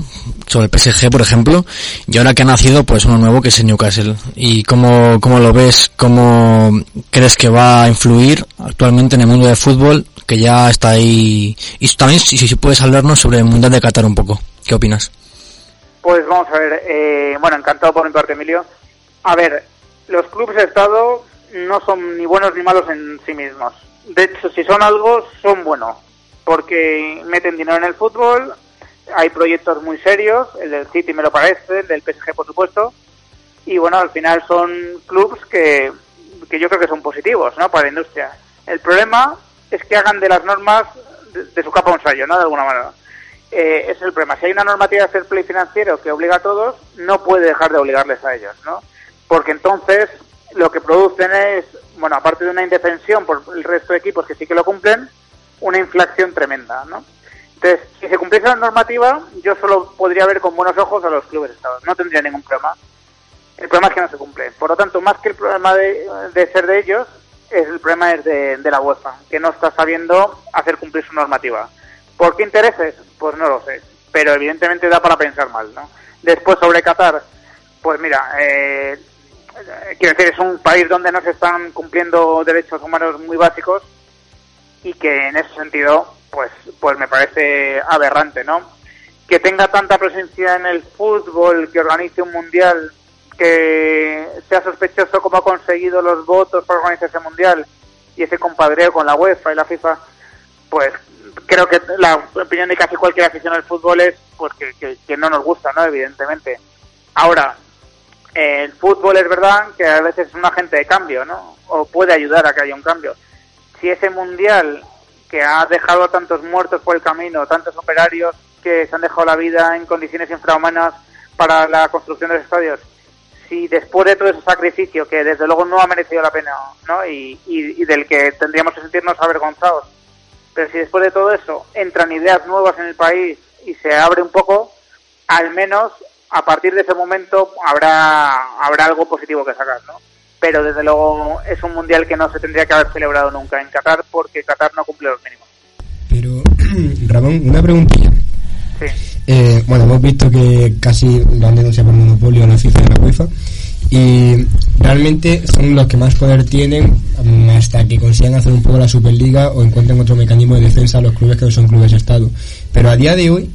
sobre el PSG, por ejemplo, y ahora que ha nacido pues uno nuevo que es Newcastle. ¿Y cómo, cómo lo ves? ¿Cómo crees que va a influir actualmente en el mundo del fútbol que ya está ahí? Y también si, si puedes hablarnos sobre el Mundial de Qatar un poco. ¿Qué opinas? Pues vamos a ver, eh, bueno, encantado por mi parte, Emilio. A ver, los clubes de Estado no son ni buenos ni malos en sí mismos. De hecho, si son algo, son buenos, porque meten dinero en el fútbol, hay proyectos muy serios, el del City me lo parece, el del PSG, por supuesto, y bueno, al final son clubes que, que yo creo que son positivos, ¿no?, para la industria. El problema es que hagan de las normas de, de su capa un sallo, ¿no?, de alguna manera eh, es el problema. Si hay una normativa de fair play financiero que obliga a todos, no puede dejar de obligarles a ellos, ¿no? Porque entonces lo que producen es, bueno, aparte de una indefensión por el resto de equipos que sí que lo cumplen, una inflación tremenda, ¿no? Entonces, si se cumpliese la normativa, yo solo podría ver con buenos ojos a los clubes de Estado. No tendría ningún problema. El problema es que no se cumple. Por lo tanto, más que el problema de, ser de ellos, es el problema es de, de la UEFA, que no está sabiendo hacer cumplir su normativa. ¿Por qué intereses? Pues no lo sé. Pero evidentemente da para pensar mal, ¿no? Después sobre Qatar, pues mira, eh, quiero decir, es un país donde no se están cumpliendo derechos humanos muy básicos y que en ese sentido, pues, pues me parece aberrante, ¿no? Que tenga tanta presencia en el fútbol, que organice un mundial, que sea sospechoso cómo ha conseguido los votos para organizar ese mundial y ese compadreo con la UEFA y la FIFA, pues creo que la opinión de casi cualquier aficionado al fútbol es pues que, que- que no nos gusta, ¿no? Evidentemente. Ahora, el fútbol es verdad que a veces es un agente de cambio, ¿no? O puede ayudar a que haya un cambio. Si ese mundial que ha dejado a tantos muertos por el camino, tantos operarios que se han dejado la vida en condiciones infrahumanas para la construcción de los estadios, si después de todo ese sacrificio, que desde luego no ha merecido la pena, ¿no? Y, y- y del que tendríamos que sentirnos avergonzados, pero si después de todo eso entran ideas nuevas en el país y se abre un poco, al menos a partir de ese momento habrá, habrá algo positivo que sacar, ¿no? Pero desde luego es un mundial que no se tendría que haber celebrado nunca en Qatar porque Qatar no cumple los mínimos. Pero, Ramón, una preguntilla. Sí. Eh, bueno, hemos visto que casi lo han denunciado por monopolio la FIFA y la UEFA. Y realmente son los que más poder tienen mm, hasta que consigan hacer un poco la Superliga o encuentren otro mecanismo de defensa a los clubes que no son clubes de Estado. Pero a día de hoy,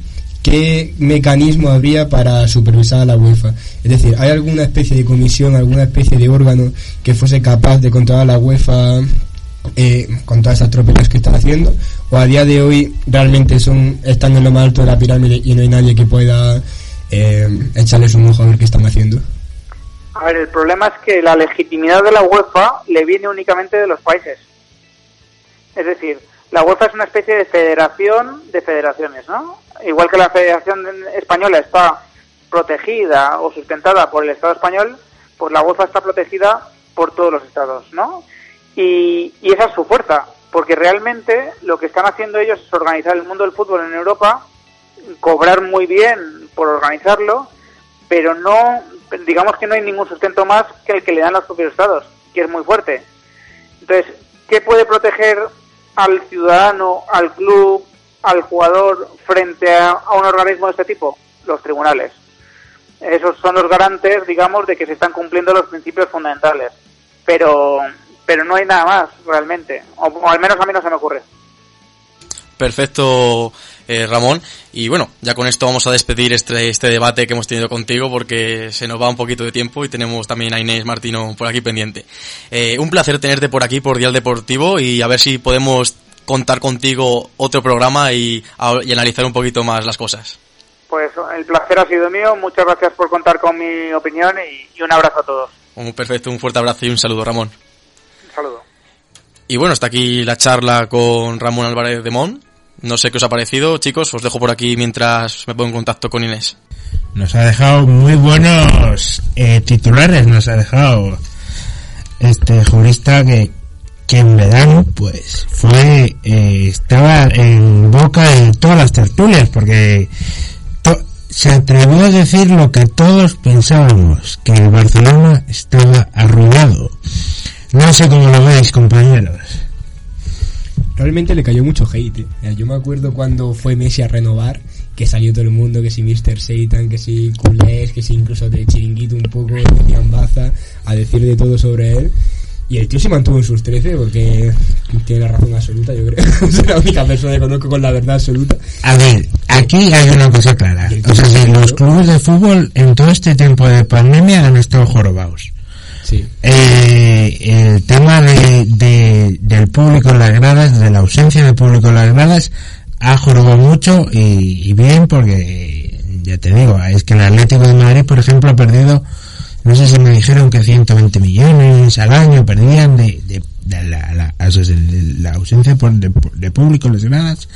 ¿qué mecanismo habría para supervisar a la UEFA? Es decir, ¿hay alguna especie de comisión, alguna especie de órgano que fuese capaz de controlar a la UEFA eh, con todas esas tropelías que están haciendo? ¿O a día de hoy realmente son están en lo más alto de la pirámide y no hay nadie que pueda eh, echarles un ojo a ver qué están haciendo? A ver, el problema es que la legitimidad de la UEFA le viene únicamente de los países. Es decir, la UEFA es una especie de federación de federaciones, ¿no? Igual que la Federación Española está protegida o sustentada por el Estado español, pues la UEFA está protegida por todos los estados, ¿no? Y, y esa es su fuerza, porque realmente lo que están haciendo ellos es organizar el mundo del fútbol en Europa, cobrar muy bien por organizarlo, pero no, digamos que no hay ningún sustento más que el que le dan los propios estados, que es muy fuerte. Entonces, ¿qué puede proteger al ciudadano, al club, al jugador frente a, un organismo de este tipo? Los tribunales. Esos son los garantes, digamos, de que se están cumpliendo los principios fundamentales. Pero, pero no hay nada más, realmente. O, o al menos a mí no se me ocurre. Perfecto, eh, Ramón. Y bueno, ya con esto vamos a despedir este, este debate que hemos tenido contigo porque se nos va un poquito de tiempo y tenemos también a Inés Martino por aquí pendiente. Eh, un placer tenerte por aquí, por Dial Deportivo, y a ver si podemos contar contigo otro programa y, y analizar un poquito más las cosas. Pues el placer ha sido mío. Muchas gracias por contar con mi opinión y, y un abrazo a todos. Un perfecto, un fuerte abrazo y un saludo, Ramón. Un saludo. Y bueno, está aquí la charla con Ramón Álvarez de Mon. No sé qué os ha parecido, chicos. Os dejo por aquí mientras me pongo en contacto con Inés. Nos ha dejado muy buenos eh, titulares. Nos ha dejado este jurista que, que en verano, pues, fue, eh, estaba en boca de todas las tertulias, porque se atrevió a decir lo que todos pensábamos, que el Barcelona estaba arruinado. No sé cómo lo veis, compañeros. Realmente le cayó mucho hate. eh. Yo me acuerdo cuando fue Messi a renovar, que salió todo el mundo, que si Mr. Satan, que si culés, que si incluso de chiringuito un poco, decían baza, a decir de todo sobre él. Y el tío se mantuvo en sus 13 porque tiene la razón absoluta, yo creo. es la única persona que conozco con la verdad absoluta. A ver, aquí hay una cosa clara. O sea, si los clubes de fútbol en todo este tiempo de pandemia han estado jorobados. Sí. Eh, el tema de, de- del público en las gradas, de la ausencia de público en las gradas, ha jorobado mucho y, y bien porque, ya te digo, es que el Atlético de Madrid, por ejemplo, ha perdido, no sé si me dijeron que 120 millones al año perdían de, de, la, la- sea, de la ausencia por- de, público en las.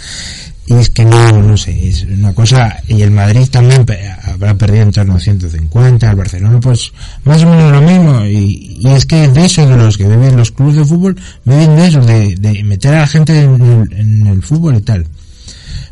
Y es que no, no sé, es una cosa, y el Madrid también pe- habrá perdido en torno a 150, el Barcelona pues más o menos lo mismo, y, y es que de eso de los que viven los clubes de fútbol, viven de eso, de, de meter a la gente en el, en el fútbol y tal.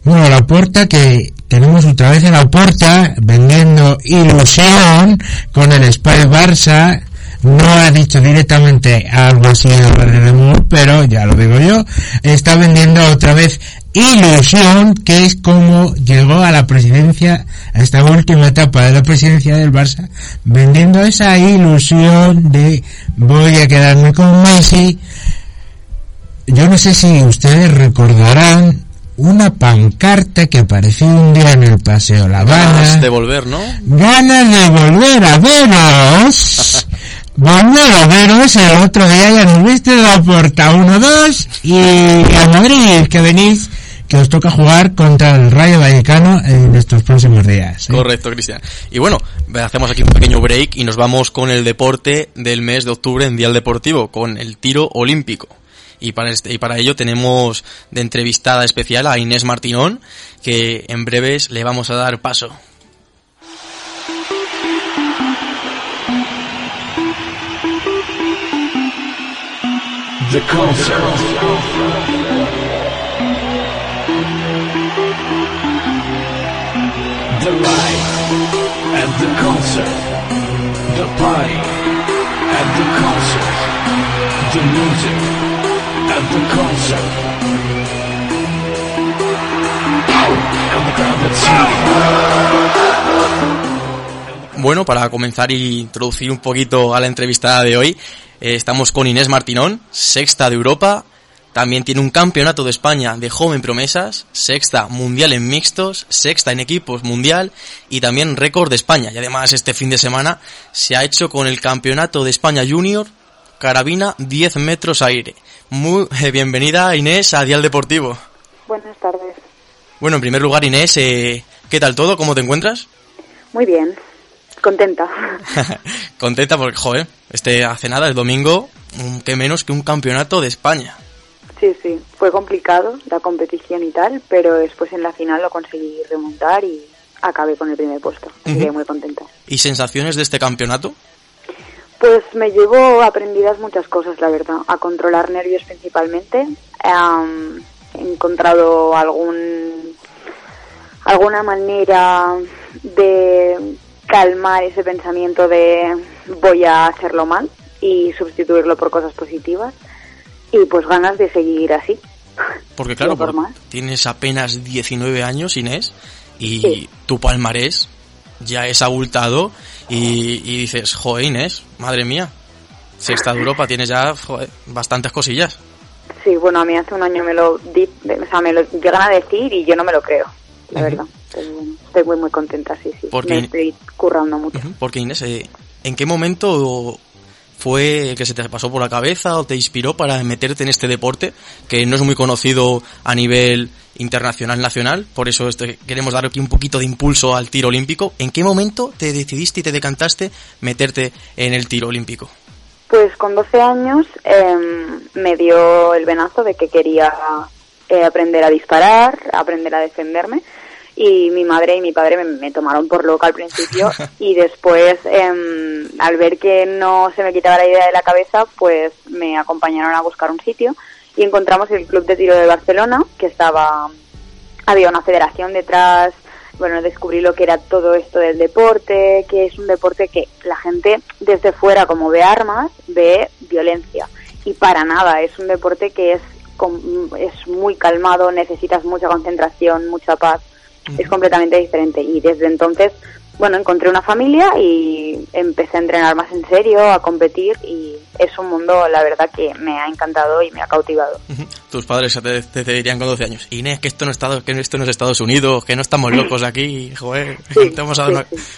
Bueno, la puerta que tenemos otra vez en la puerta vendiendo ilusión con el Spy Barça. No ha dicho directamente algo así a Barremur, pero ya lo digo yo. Está vendiendo otra vez ilusión, que es como llegó a la presidencia, a esta última etapa de la presidencia del Barça, vendiendo esa ilusión de voy a quedarme con Messi. Yo no sé si ustedes recordarán una pancarta que apareció un día en el Paseo La Habana. Ganas de volver, ¿no? Ganas de volver a veros. Volver a veros el otro día ya nos viste la puerta 1-2 y a Madrid que venís que os toca jugar contra el Rayo Vallecano en estos próximos días. ¿eh? Correcto, Cristian. Y bueno, hacemos aquí un pequeño break y nos vamos con el deporte del mes de octubre en Dial Deportivo, con el tiro olímpico. Y para, este, y para ello tenemos de entrevistada especial a Inés Martinón, que en breves le vamos a dar paso. The concert. The life at the concert. The party at the concert. The music at the concert. And the crowd that sees. Bueno, para comenzar y introducir un poquito a la entrevistada de hoy, eh, estamos con Inés Martinón, sexta de Europa, también tiene un campeonato de España de joven promesas, sexta mundial en mixtos, sexta en equipos mundial y también récord de España. Y además este fin de semana se ha hecho con el campeonato de España Junior, carabina 10 metros aire. Muy eh, bienvenida Inés a Dial Deportivo. Buenas tardes. Bueno, en primer lugar Inés, eh, ¿qué tal todo? ¿Cómo te encuentras? Muy bien. Contenta. Contenta porque, joder, este hace nada, el domingo, que menos que un campeonato de España. Sí, sí. Fue complicado la competición y tal, pero después en la final lo conseguí remontar y acabé con el primer puesto. Que Ujú. muy contenta. ¿Y sensaciones de este campeonato? Pues me llevo aprendidas muchas cosas, la verdad. A controlar nervios principalmente. He encontrado algún alguna manera de calmar ese pensamiento de voy a hacerlo mal y sustituirlo por cosas positivas. Y pues ganas de seguir así. Porque claro, por tienes apenas 19 años, Inés, y Sí. tu palmarés ya es abultado y, y dices, joder, Inés, madre mía, sexta de Europa, tienes ya joder, bastantes cosillas. Sí, bueno, a mí hace un año me lo, di- o sea, me lo llegan a decir y yo no me lo creo, la verdad. Pero bueno, estoy muy, muy contenta, sí, sí. Porque- Me estoy currando mucho. Porque Inés, eh, ¿en qué momento fue que se te pasó por la cabeza o te inspiró para meterte en este deporte que no es muy conocido a nivel internacional, nacional? Por eso este- queremos dar aquí un poquito de impulso al tiro olímpico. ¿En qué momento te decidiste y te decantaste meterte en el tiro olímpico? Pues con 12 años em, me dio el venazo de que quería eh, aprender a disparar, aprender a defenderme. Y mi madre y mi padre me, me tomaron por loca al principio y después, em, al ver que no se me quitaba la idea de la cabeza, pues me acompañaron a buscar un sitio y encontramos el Club de Tiro de Barcelona, que estaba, había una federación detrás, bueno, descubrí lo que era todo esto del deporte, que es un deporte que la gente desde fuera, como ve armas, ve violencia. Y para nada, es un deporte que es, es muy calmado, necesitas mucha concentración, mucha paz. Es completamente diferente. Y desde entonces, bueno, encontré una familia y empecé a entrenar más en serio, a competir y es un mundo, la verdad, que me ha encantado y me ha cautivado. Tus padres te, te- te dirían con 12 años, Inés, que esto no, es Estados, que esto no es Estados Unidos, que no estamos locos aquí, joder, te vamos a dar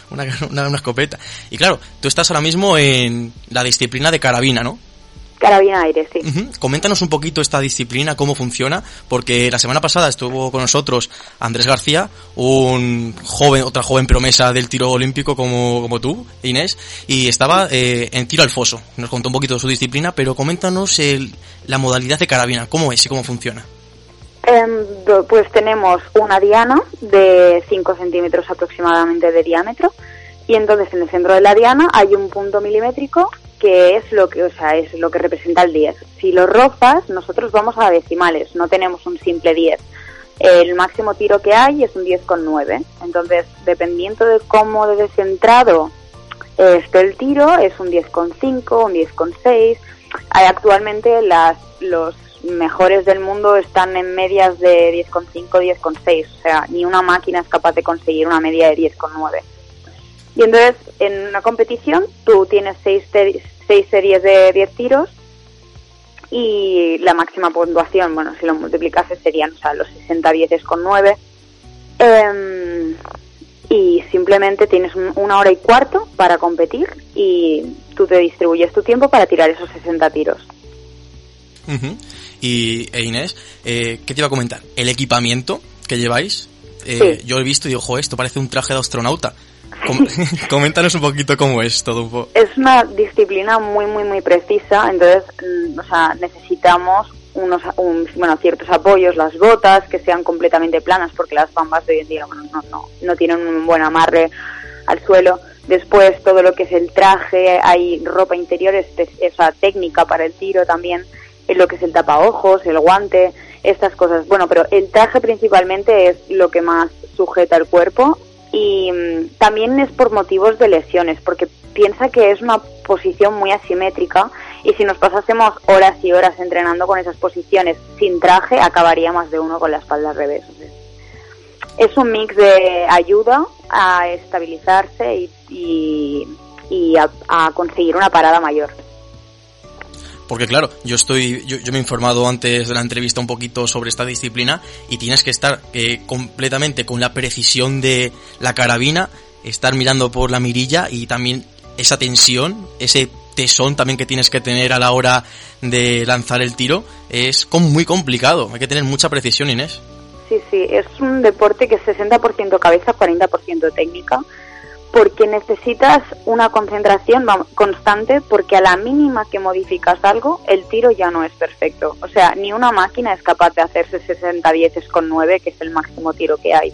una, una, una- una escopeta. Y claro, tú estás ahora mismo en la disciplina de carabina, ¿no? Carabina aire, sí. Coméntanos un poquito esta disciplina, cómo funciona, porque la semana pasada estuvo con nosotros Andrés García, un joven, otra joven promesa del tiro olímpico como, como tú, Inés, y estaba eh, en tiro al foso. Nos contó un poquito de su disciplina, pero coméntanos el- la modalidad de carabina, cómo es y cómo funciona. Do- pues tenemos una diana de 5 centímetros aproximadamente de diámetro y entonces en el centro de la diana hay un punto milimétrico que es lo que, o sea, es lo que representa el 10. Si lo rozas, nosotros vamos a decimales, no tenemos un simple 10. El máximo tiro que hay es un 10,9. Entonces, dependiendo de cómo de descentrado esté el tiro, es un 10,5, un 10,6. Hay actualmente las, los mejores del mundo están en medias de 10,5, 10,6. O sea, ni una máquina es capaz de conseguir una media de 10,9. Y entonces, en una competición, tú tienes seis, seis series de 10 tiros y la máxima puntuación, bueno, si lo multiplicase serían o sea, los 60 10 con 9. Em, y simplemente tienes un- una hora y cuarto para competir y tú te distribuyes tu tiempo para tirar esos 60 tiros. Y e Inés, eh, ¿qué te iba a comentar? El equipamiento que lleváis, eh, Sí. yo he visto y digo, "Jo, esto parece un traje de astronauta. Com- coméntanos un poquito cómo es todo un poco. Es una disciplina muy, muy, muy precisa, entonces, mm, o sea, necesitamos unos, un- bueno, ciertos apoyos, las botas que sean completamente planas, porque las bambas de hoy en día bueno, no, no, no tienen un buen amarre al suelo. Después, todo lo que es el traje, hay ropa interior, esa técnica para el tiro también, en lo que es el tapaojos, el guante, estas cosas. Bueno, pero el traje principalmente es lo que más sujeta el cuerpo y mm, también es por motivos de lesiones, porque piensa que es una posición muy asimétrica y si nos pasásemos horas y horas entrenando con esas posiciones sin traje, acabaría más de uno con la espalda al revés. Es un mix de ayuda a estabilizarse y, y, y a, a conseguir una parada mayor. Porque claro, yo estoy, yo, yo me he informado antes de la entrevista un poquito sobre esta disciplina y tienes que estar eh, completamente con la precisión de la carabina, estar mirando por la mirilla y también esa tensión, ese tesón también que tienes que tener a la hora de lanzar el tiro, es muy complicado. Hay que tener mucha precisión, Inés. Sí, sí, es un deporte que es 60% cabeza, 40% técnica, porque necesitas una concentración constante, porque a la mínima que modificas algo, el tiro ya no es perfecto. O sea, ni una máquina es capaz de hacerse 60 10 con 9, que es el máximo tiro que hay.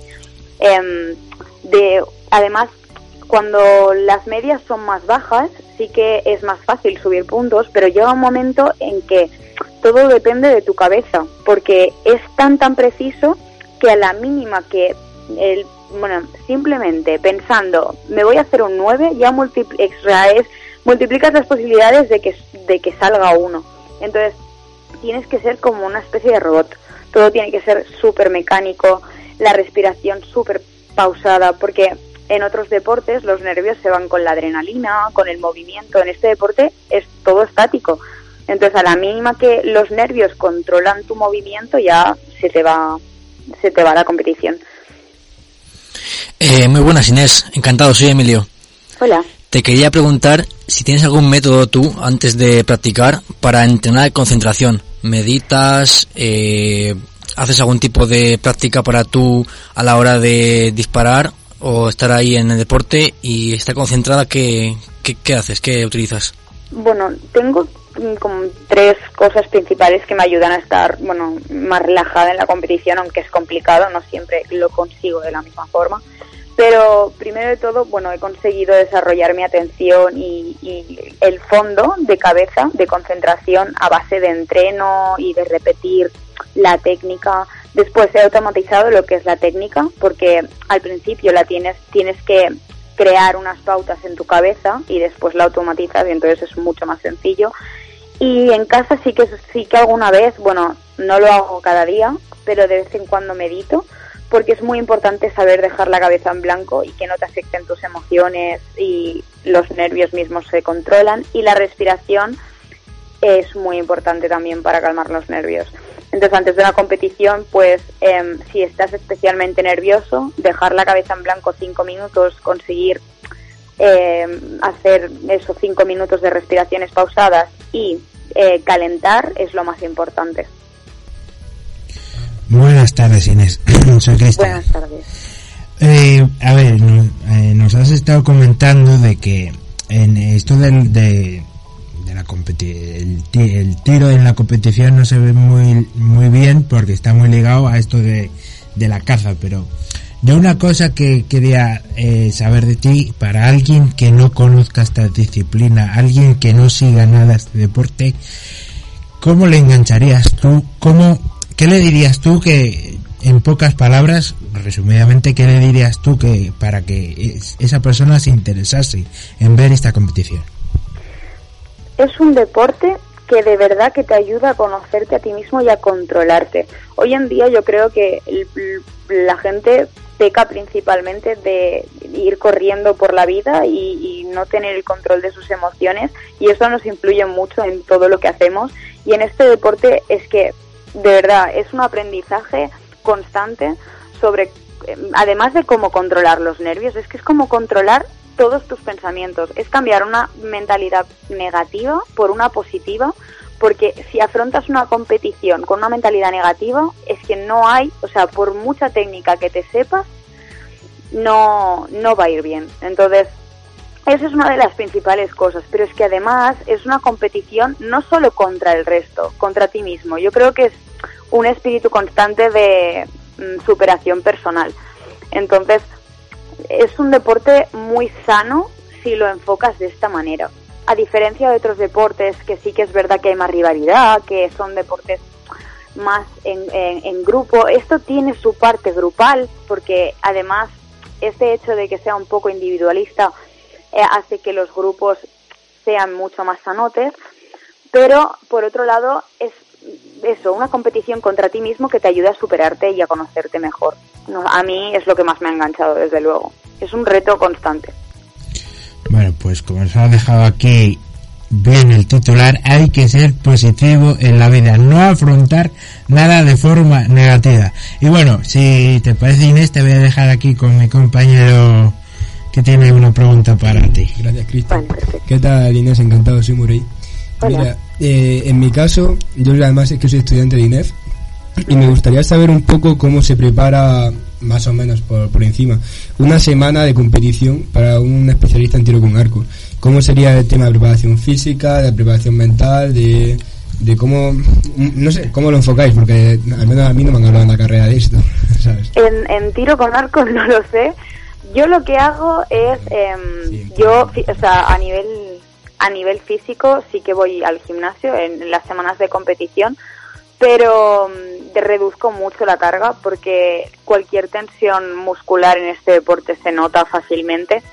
Em, de, además, cuando las medias son más bajas, sí que es más fácil subir puntos, pero llega un momento en que todo depende de tu cabeza, porque es tan tan preciso que a la mínima que el bueno, simplemente pensando, me voy a hacer un 9, ya es- multiplicas las posibilidades de que, de que salga uno. Entonces, tienes que ser como una especie de robot. Todo tiene que ser súper mecánico, la respiración súper pausada, porque en otros deportes los nervios se van con la adrenalina, con el movimiento. En este deporte es todo estático. Entonces, a la mínima que los nervios controlan tu movimiento, ya se te va, se te va la competición. Eh, muy buenas, Inés. Encantado, soy Emilio. Hola. Te quería preguntar si tienes algún método tú, antes de practicar, para entrenar concentración. ¿Meditas? Eh, ¿Haces algún tipo de práctica para tú a la hora de disparar o estar ahí en el deporte y estar concentrada? ¿Qué, qué, qué haces? ¿Qué utilizas? Bueno, tengo como tres cosas principales que me ayudan a estar, bueno, más relajada en la competición, aunque es complicado, no siempre lo consigo de la misma forma. Pero primero de todo, bueno, he conseguido desarrollar mi atención y, y el fondo de cabeza, de concentración a base de entreno y de repetir la técnica. Después he automatizado lo que es la técnica, porque al principio la tienes, tienes que crear unas pautas en tu cabeza y después la automatizas y entonces es mucho más sencillo. Y en casa sí que sí que alguna vez, bueno, no lo hago cada día, pero de vez en cuando medito, porque es muy importante saber dejar la cabeza en blanco y que no te afecten tus emociones y los nervios mismos se controlan y la respiración es muy importante también para calmar los nervios. Entonces, antes de una competición, pues eh, si estás especialmente nervioso, dejar la cabeza en blanco cinco minutos, conseguir eh, hacer esos cinco minutos de respiraciones pausadas y eh, calentar es lo más importante. Buenas tardes, Inés. Soy Cristian. Buenas tardes. Eh, a ver, nos, eh, nos has estado comentando de que en esto de la el, el tiro en la competición no se ve muy muy bien porque está muy ligado a esto de, de la caza, pero yo una cosa que quería eh, saber de ti, para alguien que no conozca esta disciplina, alguien que no siga nada este deporte, ¿cómo le engancharías tú? ¿Cómo, ¿Qué le dirías tú que, en pocas palabras, resumidamente, qué le dirías tú que para que es- esa persona se interesase en ver esta competición? Es un deporte que de verdad que te ayuda a conocerte a ti mismo y a controlarte. Hoy en día yo creo que la gente peca principalmente de ir corriendo por la vida y, y no tener el control de sus emociones y eso nos influye mucho en todo lo que hacemos y en este deporte es que de verdad es un aprendizaje constante sobre eh, además de cómo controlar los nervios es que es como controlar todos tus pensamientos es cambiar una mentalidad negativa por una positiva porque si afrontas una competición con una mentalidad negativa es que no hay, o sea, por mucha técnica que te sepas, no, no va a ir bien. Entonces, esa es una de las principales cosas, pero es que además es una competición no solo contra el resto, contra ti mismo. Yo creo que es un espíritu constante de mm, superación personal. Entonces, es un deporte muy sano si lo enfocas de esta manera. A diferencia de otros deportes que sí que es verdad que hay más rivalidad, que son deportes más en, en- grupo, esto tiene su parte grupal porque además este hecho de que sea un poco individualista eh, hace que los grupos sean mucho más sanotes, pero por otro lado es eso, una competición contra ti mismo que te ayuda a superarte y a conocerte mejor. No, a mí es lo que más me ha enganchado, desde luego. Es un reto constante. Bueno, pues como nos ha dejado aquí bien el titular, hay que ser positivo en la vida, no afrontar nada de forma negativa. Y bueno, si te parece Inés, te voy a dejar aquí con mi compañero que tiene una pregunta para ti. Gracias, Cristian. ¿Qué tal, Inés? Encantado, soy Murray. Hola. Mira, eh, en mi caso, yo además es que soy estudiante de INEF y me gustaría saber un poco cómo se prepara, más o menos por, por encima, una semana de competición para un especialista en tiro con arco. ¿Cómo sería el tema de preparación física, de preparación mental, de, de cómo, no sé, cómo lo enfocáis? Porque al menos a mí no me han hablado en la carrera de esto, ¿sabes? En, en tiro con arco no lo sé. Yo lo que hago es, em, yo, o sea, a nivel a nivel físico sí que voy al gimnasio en las semanas de competición, pero mm, de- reduzco mucho la carga porque cualquier tensión muscular en este deporte se nota fácilmente.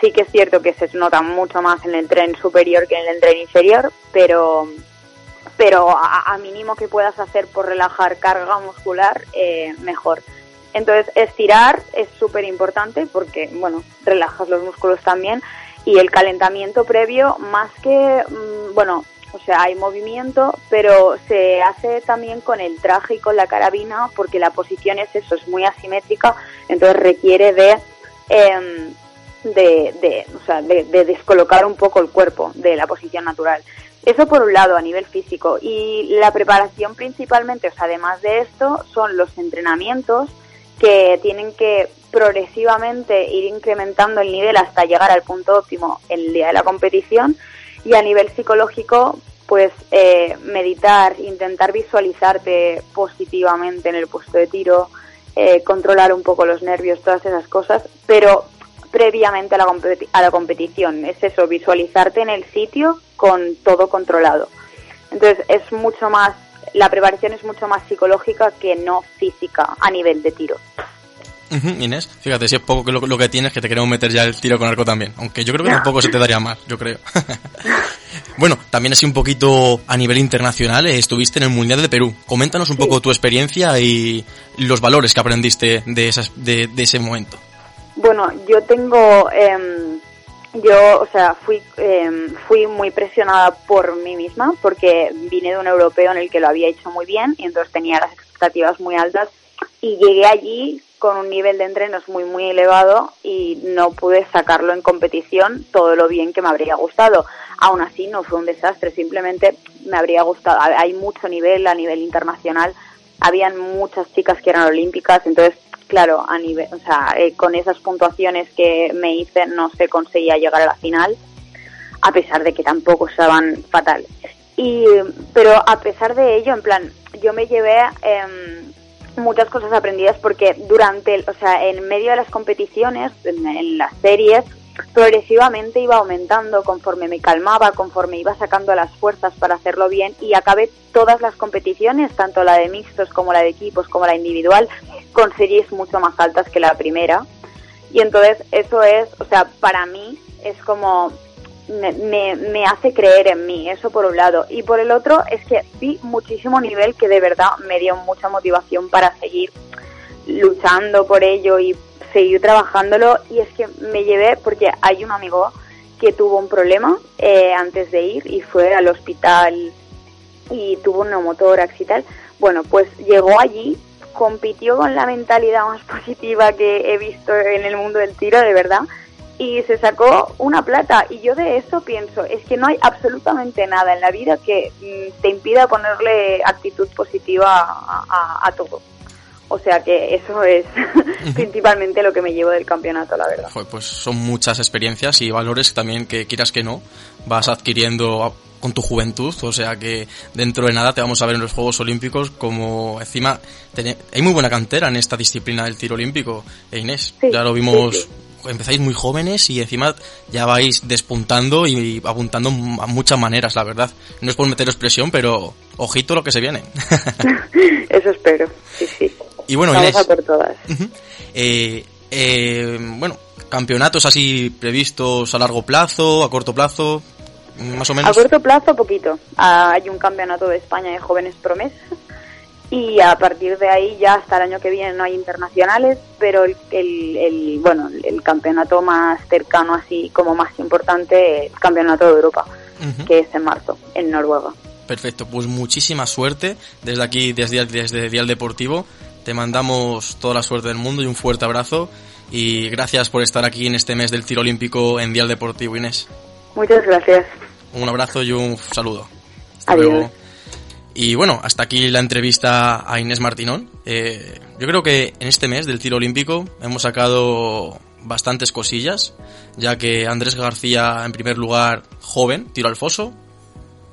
Sí que es cierto que se nota mucho más en el tren superior que en el tren inferior, pero pero a, a mínimo que puedas hacer por relajar carga muscular, eh, mejor. Entonces, estirar es súper importante porque, bueno, relajas los músculos también y el calentamiento previo, más que, mm, bueno, o sea, hay movimiento, pero se hace también con el traje y con la carabina porque la posición es eso, es muy asimétrica, entonces requiere de, em, de, de, o sea, de, de descolocar un poco el cuerpo de la posición natural. Eso por un lado, a nivel físico. Y la preparación principalmente, o sea, además de esto, son los entrenamientos que tienen que progresivamente ir incrementando el nivel hasta llegar al punto óptimo el día de la competición y a nivel psicológico pues eh, meditar, intentar visualizarte positivamente en el puesto de tiro, eh, controlar un poco los nervios, todas esas cosas, pero previamente a la, a la competición. Es eso, visualizarte en el sitio con todo controlado. Entonces es mucho más, la preparación es mucho más psicológica que no física a nivel de tiro. Ujú, Inés, fíjate, si es poco lo, lo que tienes que te queremos meter ya el tiro con arco también. Aunque yo creo que tampoco se te daría más, yo creo. bueno, también así un poquito a nivel internacional, eh, estuviste en el Mundial de Perú. Coméntanos un poco tu experiencia y los valores que aprendiste de, esas, de, de ese momento. Bueno, yo tengo, em, yo, o sea, fui, em, fui muy presionada por mí misma porque vine de un europeo en el que lo había hecho muy bien y entonces tenía las expectativas muy altas y llegué allí con un nivel de entrenos muy muy elevado y no pude sacarlo en competición todo lo bien que me habría gustado. Aún así no fue un desastre, simplemente me habría gustado. Hay mucho nivel a nivel internacional, habían muchas chicas que eran olímpicas, entonces claro, a nivel, o sea, eh, con esas puntuaciones que me hice no se conseguía llegar a la final, a pesar de que tampoco estaban fatal. Y, pero a pesar de ello, en plan, yo me llevé em, muchas cosas aprendidas porque durante, o sea, en medio de las competiciones, en, en las series, progresivamente iba aumentando conforme me calmaba, conforme iba sacando las fuerzas para hacerlo bien y acabé todas las competiciones, tanto la de mixtos como la de equipos como la individual, con series mucho más altas que la primera. Y entonces eso es, o sea, para mí es como me, me, hace creer en mí, eso por un lado. Y por el otro es que vi muchísimo nivel que de verdad me dio mucha motivación para seguir luchando por ello y seguir trabajándolo. Y es que me llevé, porque hay un amigo que tuvo un problema eh, antes de ir y fue al hospital y tuvo un neumotórax y tal. Bueno, pues llegó allí, compitió con la mentalidad más positiva que he visto en el mundo del tiro, de verdad, y se sacó una plata. Y yo de eso pienso, es que no hay absolutamente nada en la vida que mm, te impida ponerle actitud positiva a, a- a todo. O sea que eso es principalmente lo que me llevo del campeonato, la verdad. Pues son muchas experiencias y valores también que quieras que no vas adquiriendo con tu juventud, o sea que dentro de nada te vamos a ver en los Juegos Olímpicos como encima hay muy buena cantera en esta disciplina del tiro olímpico, eh, Inés. Sí, ya lo vimos, sí, empezáis muy jóvenes y encima ya vais despuntando y apuntando a muchas maneras, la verdad. No es por meteros presión, pero ojito lo que se viene. Eso espero, sí, sí. y bueno, Vamos Inés. a por todas. Ujú. Eh, eh, bueno, campeonatos así previstos a largo plazo, a corto plazo, más o A menos. corto plazo, poquito. Ah, Hay un campeonato de España de jóvenes promesas y a partir de ahí ya hasta el año que viene no hay internacionales, pero el, el, el- bueno el campeonato más cercano así como más importante el campeonato de Europa que es en marzo en Noruega. Perfecto, pues muchísima suerte desde aquí, desde, desde Dial Deportivo. Te mandamos toda la suerte del mundo y un fuerte abrazo. Y gracias por estar aquí en este mes del tiro olímpico en Dial Deportivo, Inés. Muchas gracias. Un abrazo y un saludo. Hasta Adiós. luego. Y bueno, hasta aquí la entrevista a Inés Martinón. Eh, yo creo que en este mes del tiro olímpico hemos sacado bastantes cosillas, ya que Andrés García, en primer lugar, joven, tiro al foso.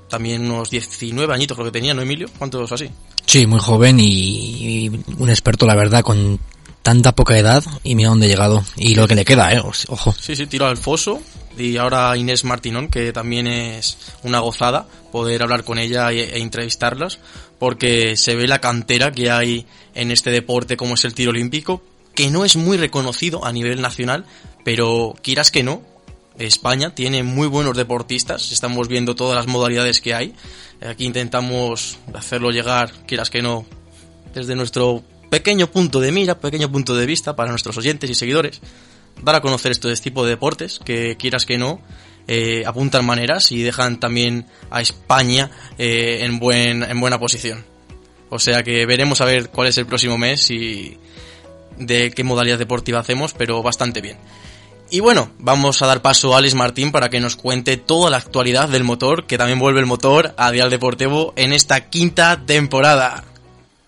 También unos 19 añitos creo que tenía, ¿no, Emilio? ¿Cuántos así? Sí, muy joven y, y un experto, la verdad, con tanta poca edad y mira dónde ha llegado. Y lo que le queda, eh, ojo. Sí, sí, tiro al foso. Y ahora Inés Martinón, que también es una gozada poder hablar con ella e, e entrevistarlas, porque se ve la cantera que hay en este deporte como es el tiro olímpico, que no es muy reconocido a nivel nacional, pero quieras que no, España tiene muy buenos deportistas, estamos viendo todas las modalidades que hay. Aquí intentamos hacerlo llegar, quieras que no, desde nuestro pequeño punto de mira, pequeño punto de vista para nuestros oyentes y seguidores, dar a conocer este tipo de deportes que quieras que no eh, apuntan maneras y dejan también a España eh, en, buen, en buena posición. O sea que veremos a ver cuál es el próximo mes y de qué modalidad deportiva hacemos, pero bastante bien. Y bueno, vamos a dar paso a Alex Martín para que nos cuente toda la actualidad del motor, que también vuelve el motor a Dial Deportivo en esta quinta temporada.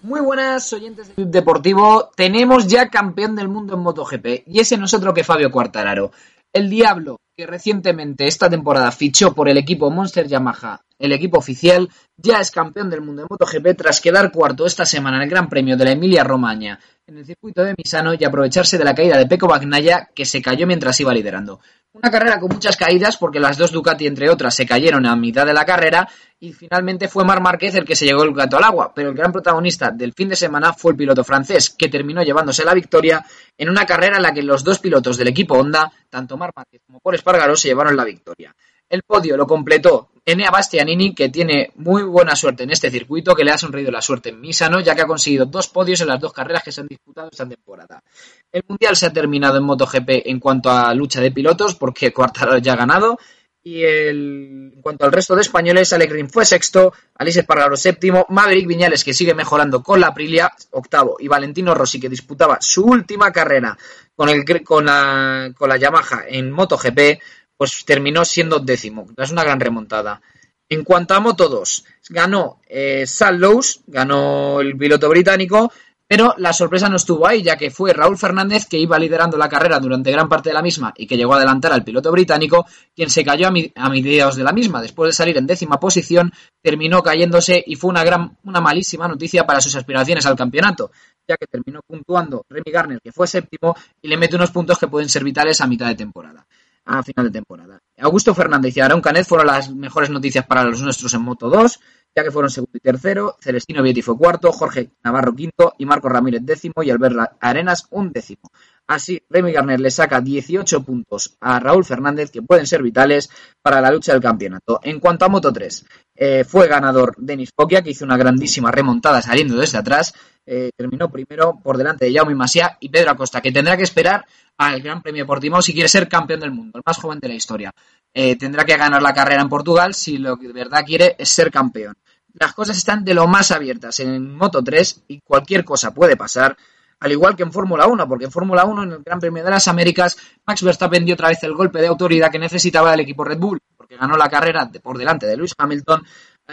Muy buenas oyentes de Club Deportivo. Tenemos ya campeón del mundo en MotoGP y ese no es otro que Fabio Quartararo. El Diablo, que recientemente esta temporada fichó por el equipo Monster Yamaha, el equipo oficial, ya es campeón del mundo en MotoGP tras quedar cuarto esta semana en el Gran Premio de la Emilia Romagna en el circuito de Misano y aprovecharse de la caída de Pecco Bagnaia que se cayó mientras iba liderando. Una carrera con muchas caídas porque las dos Ducati entre otras se cayeron a mitad de la carrera y finalmente fue Mar Márquez el que se llegó el gato al agua, pero el gran protagonista del fin de semana fue el piloto francés que terminó llevándose la victoria en una carrera en la que los dos pilotos del equipo Honda, tanto Mar Márquez como Paul Espargaro, se llevaron la victoria. El podio lo completó Enea Bastianini, que tiene muy buena suerte en este circuito, que le ha sonreído la suerte en Misano, ya que ha conseguido dos podios en las dos carreras que se han disputado esta temporada. El Mundial se ha terminado en MotoGP en cuanto a lucha de pilotos, porque Quartararo ya ha ganado, y el, en cuanto al resto de españoles, Alegrín fue sexto, Alice Espargaro séptimo, Maverick Viñales, que sigue mejorando con la Aprilia, octavo, y Valentino Rossi, que disputaba su última carrera con, el, con, la, con la Yamaha en MotoGP, pues terminó siendo décimo. Es una gran remontada. En cuanto a Moto 2, ganó eh, Lowe's, ganó el piloto británico, pero la sorpresa no estuvo ahí, ya que fue Raúl Fernández, que iba liderando la carrera durante gran parte de la misma y que llegó a adelantar al piloto británico, quien se cayó a, mi, de la misma. Después de salir en décima posición, terminó cayéndose y fue una, gran, una malísima noticia para sus aspiraciones al campeonato, ya que terminó puntuando Remy Garner, que fue séptimo, y le mete unos puntos que pueden ser vitales a mitad de temporada a final de temporada. Augusto Fernández y Aaron Canet fueron las mejores noticias para los nuestros en Moto 2, ya que fueron segundo y tercero, Celestino Vietti fue cuarto, Jorge Navarro quinto y Marco Ramírez décimo y Albert Arenas un décimo. Así, Remy Garner le saca 18 puntos a Raúl Fernández que pueden ser vitales para la lucha del campeonato. En cuanto a Moto 3, eh, fue ganador Denis Pokia, que hizo una grandísima remontada saliendo desde atrás. Eh, terminó primero por delante de Jaume Masia y Pedro Acosta, que tendrá que esperar al Gran Premio Portimao si quiere ser campeón del mundo, el más joven de la historia. Eh, tendrá que ganar la carrera en Portugal si lo que de verdad quiere es ser campeón. Las cosas están de lo más abiertas en Moto 3 y cualquier cosa puede pasar al igual que en Fórmula 1, porque en Fórmula 1, en el Gran Premio de las Américas, Max Verstappen dio otra vez el golpe de autoridad que necesitaba el equipo Red Bull, porque ganó la carrera por delante de Lewis Hamilton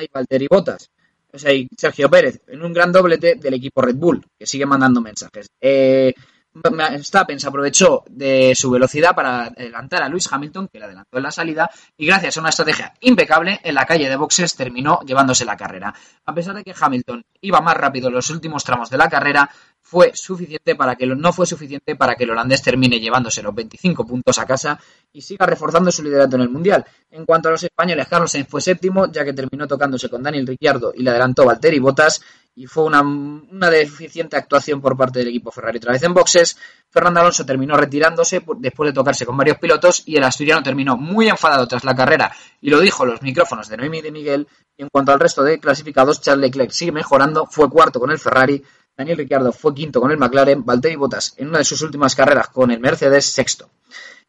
y Valtteri Bottas. O sea, y Sergio Pérez, en un gran doblete del equipo Red Bull, que sigue mandando mensajes. Eh, Verstappen se aprovechó de su velocidad para adelantar a Lewis Hamilton, que le adelantó en la salida, y gracias a una estrategia impecable, en la calle de boxes terminó llevándose la carrera. A pesar de que Hamilton iba más rápido en los últimos tramos de la carrera, fue suficiente para que no fue suficiente para que el holandés termine llevándose los 25 puntos a casa y siga reforzando su liderato en el mundial. En cuanto a los españoles, Carlos Sainz fue séptimo, ya que terminó tocándose con Daniel Ricciardo y le adelantó Valtteri Bottas y fue una, una, deficiente actuación por parte del equipo Ferrari otra vez en boxes. Fernando Alonso terminó retirándose después de tocarse con varios pilotos y el asturiano terminó muy enfadado tras la carrera y lo dijo los micrófonos de Noemi de Miguel. En cuanto al resto de clasificados, Charles Leclerc sigue mejorando, fue cuarto con el Ferrari, Daniel Ricciardo fue quinto con el McLaren, Valtteri Bottas en una de sus últimas carreras con el Mercedes sexto.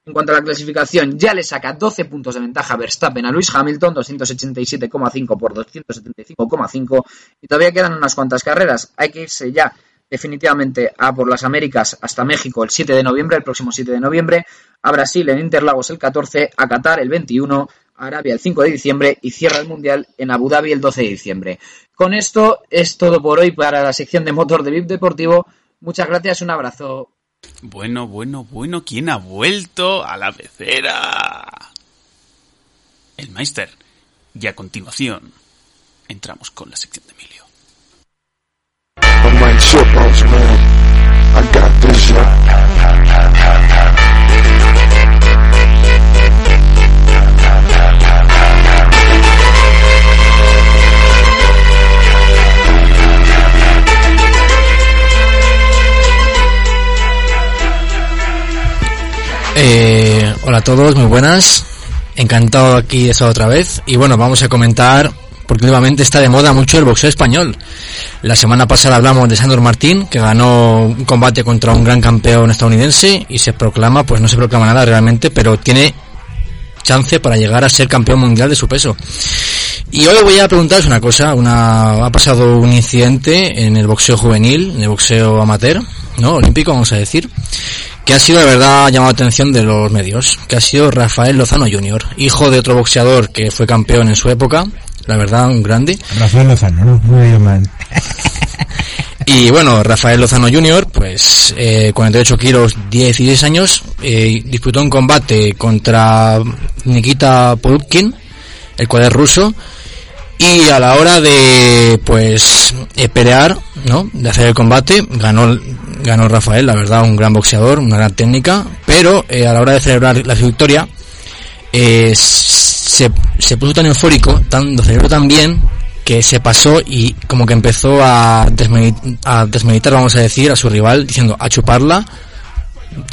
En cuanto a la clasificación, ya le saca 12 puntos de ventaja Verstappen a Lewis Hamilton, 287,5 por 275,5. Y todavía quedan unas cuantas carreras. Hay que irse ya definitivamente a por las Américas hasta México el 7 de noviembre, el próximo 7 de noviembre, a Brasil en Interlagos el 14, a Qatar el 21, a Arabia el 5 de diciembre y cierra el Mundial en Abu Dhabi el 12 de diciembre. Con esto es todo por hoy para la sección de motor de VIP Deportivo. Muchas gracias, un abrazo. Bueno, bueno, bueno, ¿quién ha vuelto a la pecera? El Meister. Y a continuación, entramos con la sección de Emilio. Eh, hola a todos, muy buenas. Encantado aquí de estar otra vez. Y bueno, vamos a comentar, porque últimamente está de moda mucho el boxeo español. La semana pasada hablamos de Sandor Martín, que ganó un combate contra un gran campeón estadounidense y se proclama, pues no se proclama nada realmente, pero tiene chance para llegar a ser campeón mundial de su peso. Y hoy voy a preguntaros una cosa, una, ha pasado un incidente en el boxeo juvenil, en el boxeo amateur, ¿no? Olímpico, vamos a decir, que ha sido de verdad llamado la atención de los medios, que ha sido Rafael Lozano Jr., hijo de otro boxeador que fue campeón en su época, la verdad, un grande. Rafael Lozano, ¿no? No mal. Y bueno, Rafael Lozano Jr., pues eh, 48 kilos, 16 años, eh, disputó un combate contra Nikita Polutkin, el cual es ruso, y a la hora de pues eh, pelear, ¿no? De hacer el combate, ganó ganó Rafael, la verdad, un gran boxeador, una gran técnica, pero eh, a la hora de celebrar la victoria eh, se, puso tan eufórico, tan, lo celebró tan bien que se pasó y como que empezó a, desmedi- a desmeditar, vamos a decir, a su rival, diciendo a chuparla,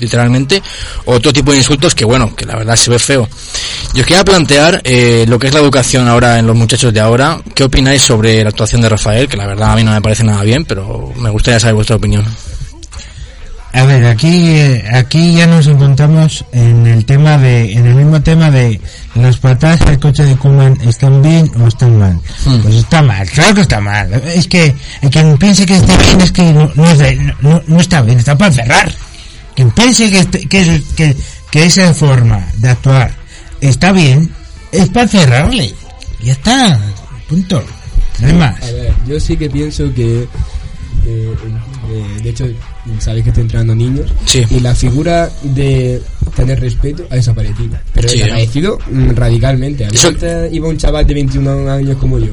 literalmente, otro tipo de insultos que bueno, que la verdad se ve feo. Yo os quería plantear eh, lo que es la educación ahora en los muchachos de ahora. ¿Qué opináis sobre la actuación de Rafael? Que la verdad a mí no me parece nada bien, pero me gustaría saber vuestra opinión. A ver, aquí, eh, aquí ya nos encontramos en el tema de, en el mismo tema de las patadas del coche de Kuman están bien o están mal. Pues está mal, claro que está mal. Es que quien piense que está bien es que no, no, es de- no- no está bien, está para cerrar. Quien piense que, este- que, que, que esa forma de actuar está bien, es para cerrarle. Ya está, punto. No hay más. A ver, yo sí que pienso que, eh, eh, de hecho, sabéis que estoy entrenando niños y la figura de tener respeto ha desaparecido. Pero Sí. ha desaparecido mm, radicalmente. A mí Eso- antes iba un chaval de 21 años como yo,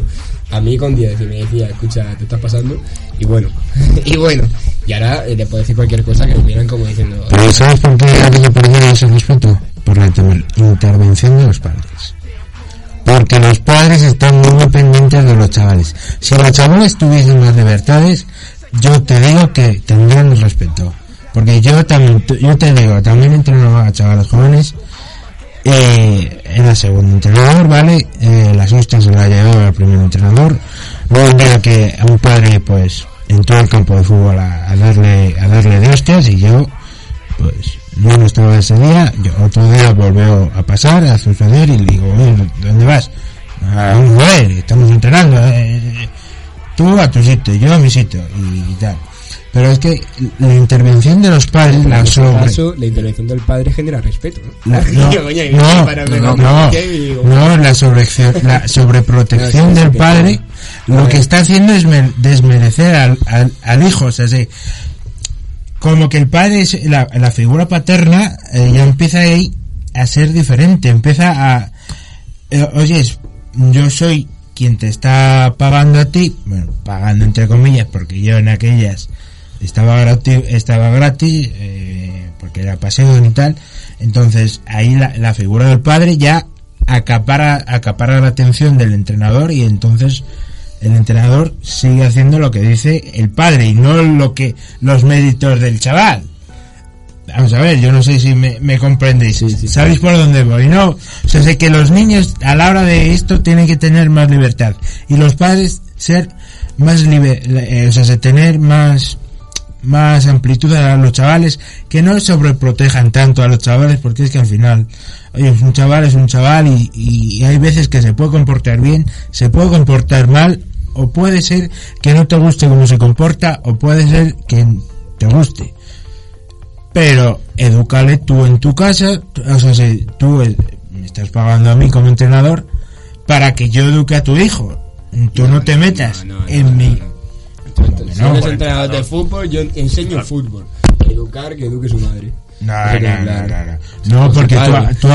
a mí con 10, y me decía, escucha, te estás pasando, y bueno, y bueno. Y ahora eh, le puedo decir cualquier cosa que me miran como diciendo... Pero ¿sabes por qué ha desaparecido ese respeto? Por la intervención de los padres. Porque los padres están muy pendientes de los chavales. Si los chavales tuviesen más libertades, yo te digo que tendrían el respeto. Porque yo también, yo te digo, también entreno a chavales jóvenes. Eh, era segundo entrenador, ¿vale? Eh, las hostias se la llevaba el primer entrenador. Luego día que un padre, pues, entró al campo de fútbol a, darle, a darle de hostias y yo, pues, yo no estaba ese día, yo otro día volvió a pasar, a suceder y le digo, ¿dónde vas? A un ver, estamos entrenando, eh, tú a tu sitio, yo a mi sitio y tal. Pero es que la intervención de los padres, la sobre... caso, la intervención del padre genera respeto, ¿no? La- no, no, la, sobreacción- la sobreprotección del padre lo que está haciendo es me- desmerecer al, al, al hijo, o sea, sí, como que el padre es la, la figura paterna eh, ya empieza ahí a ser diferente, empieza a eh, oye, yo soy quien te está pagando a ti, bueno, pagando entre comillas, porque yo en aquellas estaba gratis, estaba gratis, eh, porque era pasión y tal, entonces ahí la, la figura del padre ya acapara, acapara la atención del entrenador y entonces el entrenador sigue haciendo lo que dice el padre y no lo que los méritos del chaval. Vamos a ver, yo no sé si me, me comprendéis. ¿Sabéis por dónde voy? No, o sea, sé que los niños a la hora de esto tienen que tener más libertad y los padres ser más liber, eh, o sea, se tener más más amplitud a los chavales que no sobreprotejan tanto a los chavales porque es que al final oye un chaval es un chaval y, y hay veces que se puede comportar bien se puede comportar mal o puede ser que no te guste cómo se comporta o puede ser que te guste pero edúcale tú en tu casa o sea si tú me estás pagando a mí como entrenador para que yo eduque a tu hijo tú no, te metas en mi Si no, eres entrenador de fútbol, yo enseño fútbol. Educar, que eduque su madre. No, no, no, no, no. No, porque tú,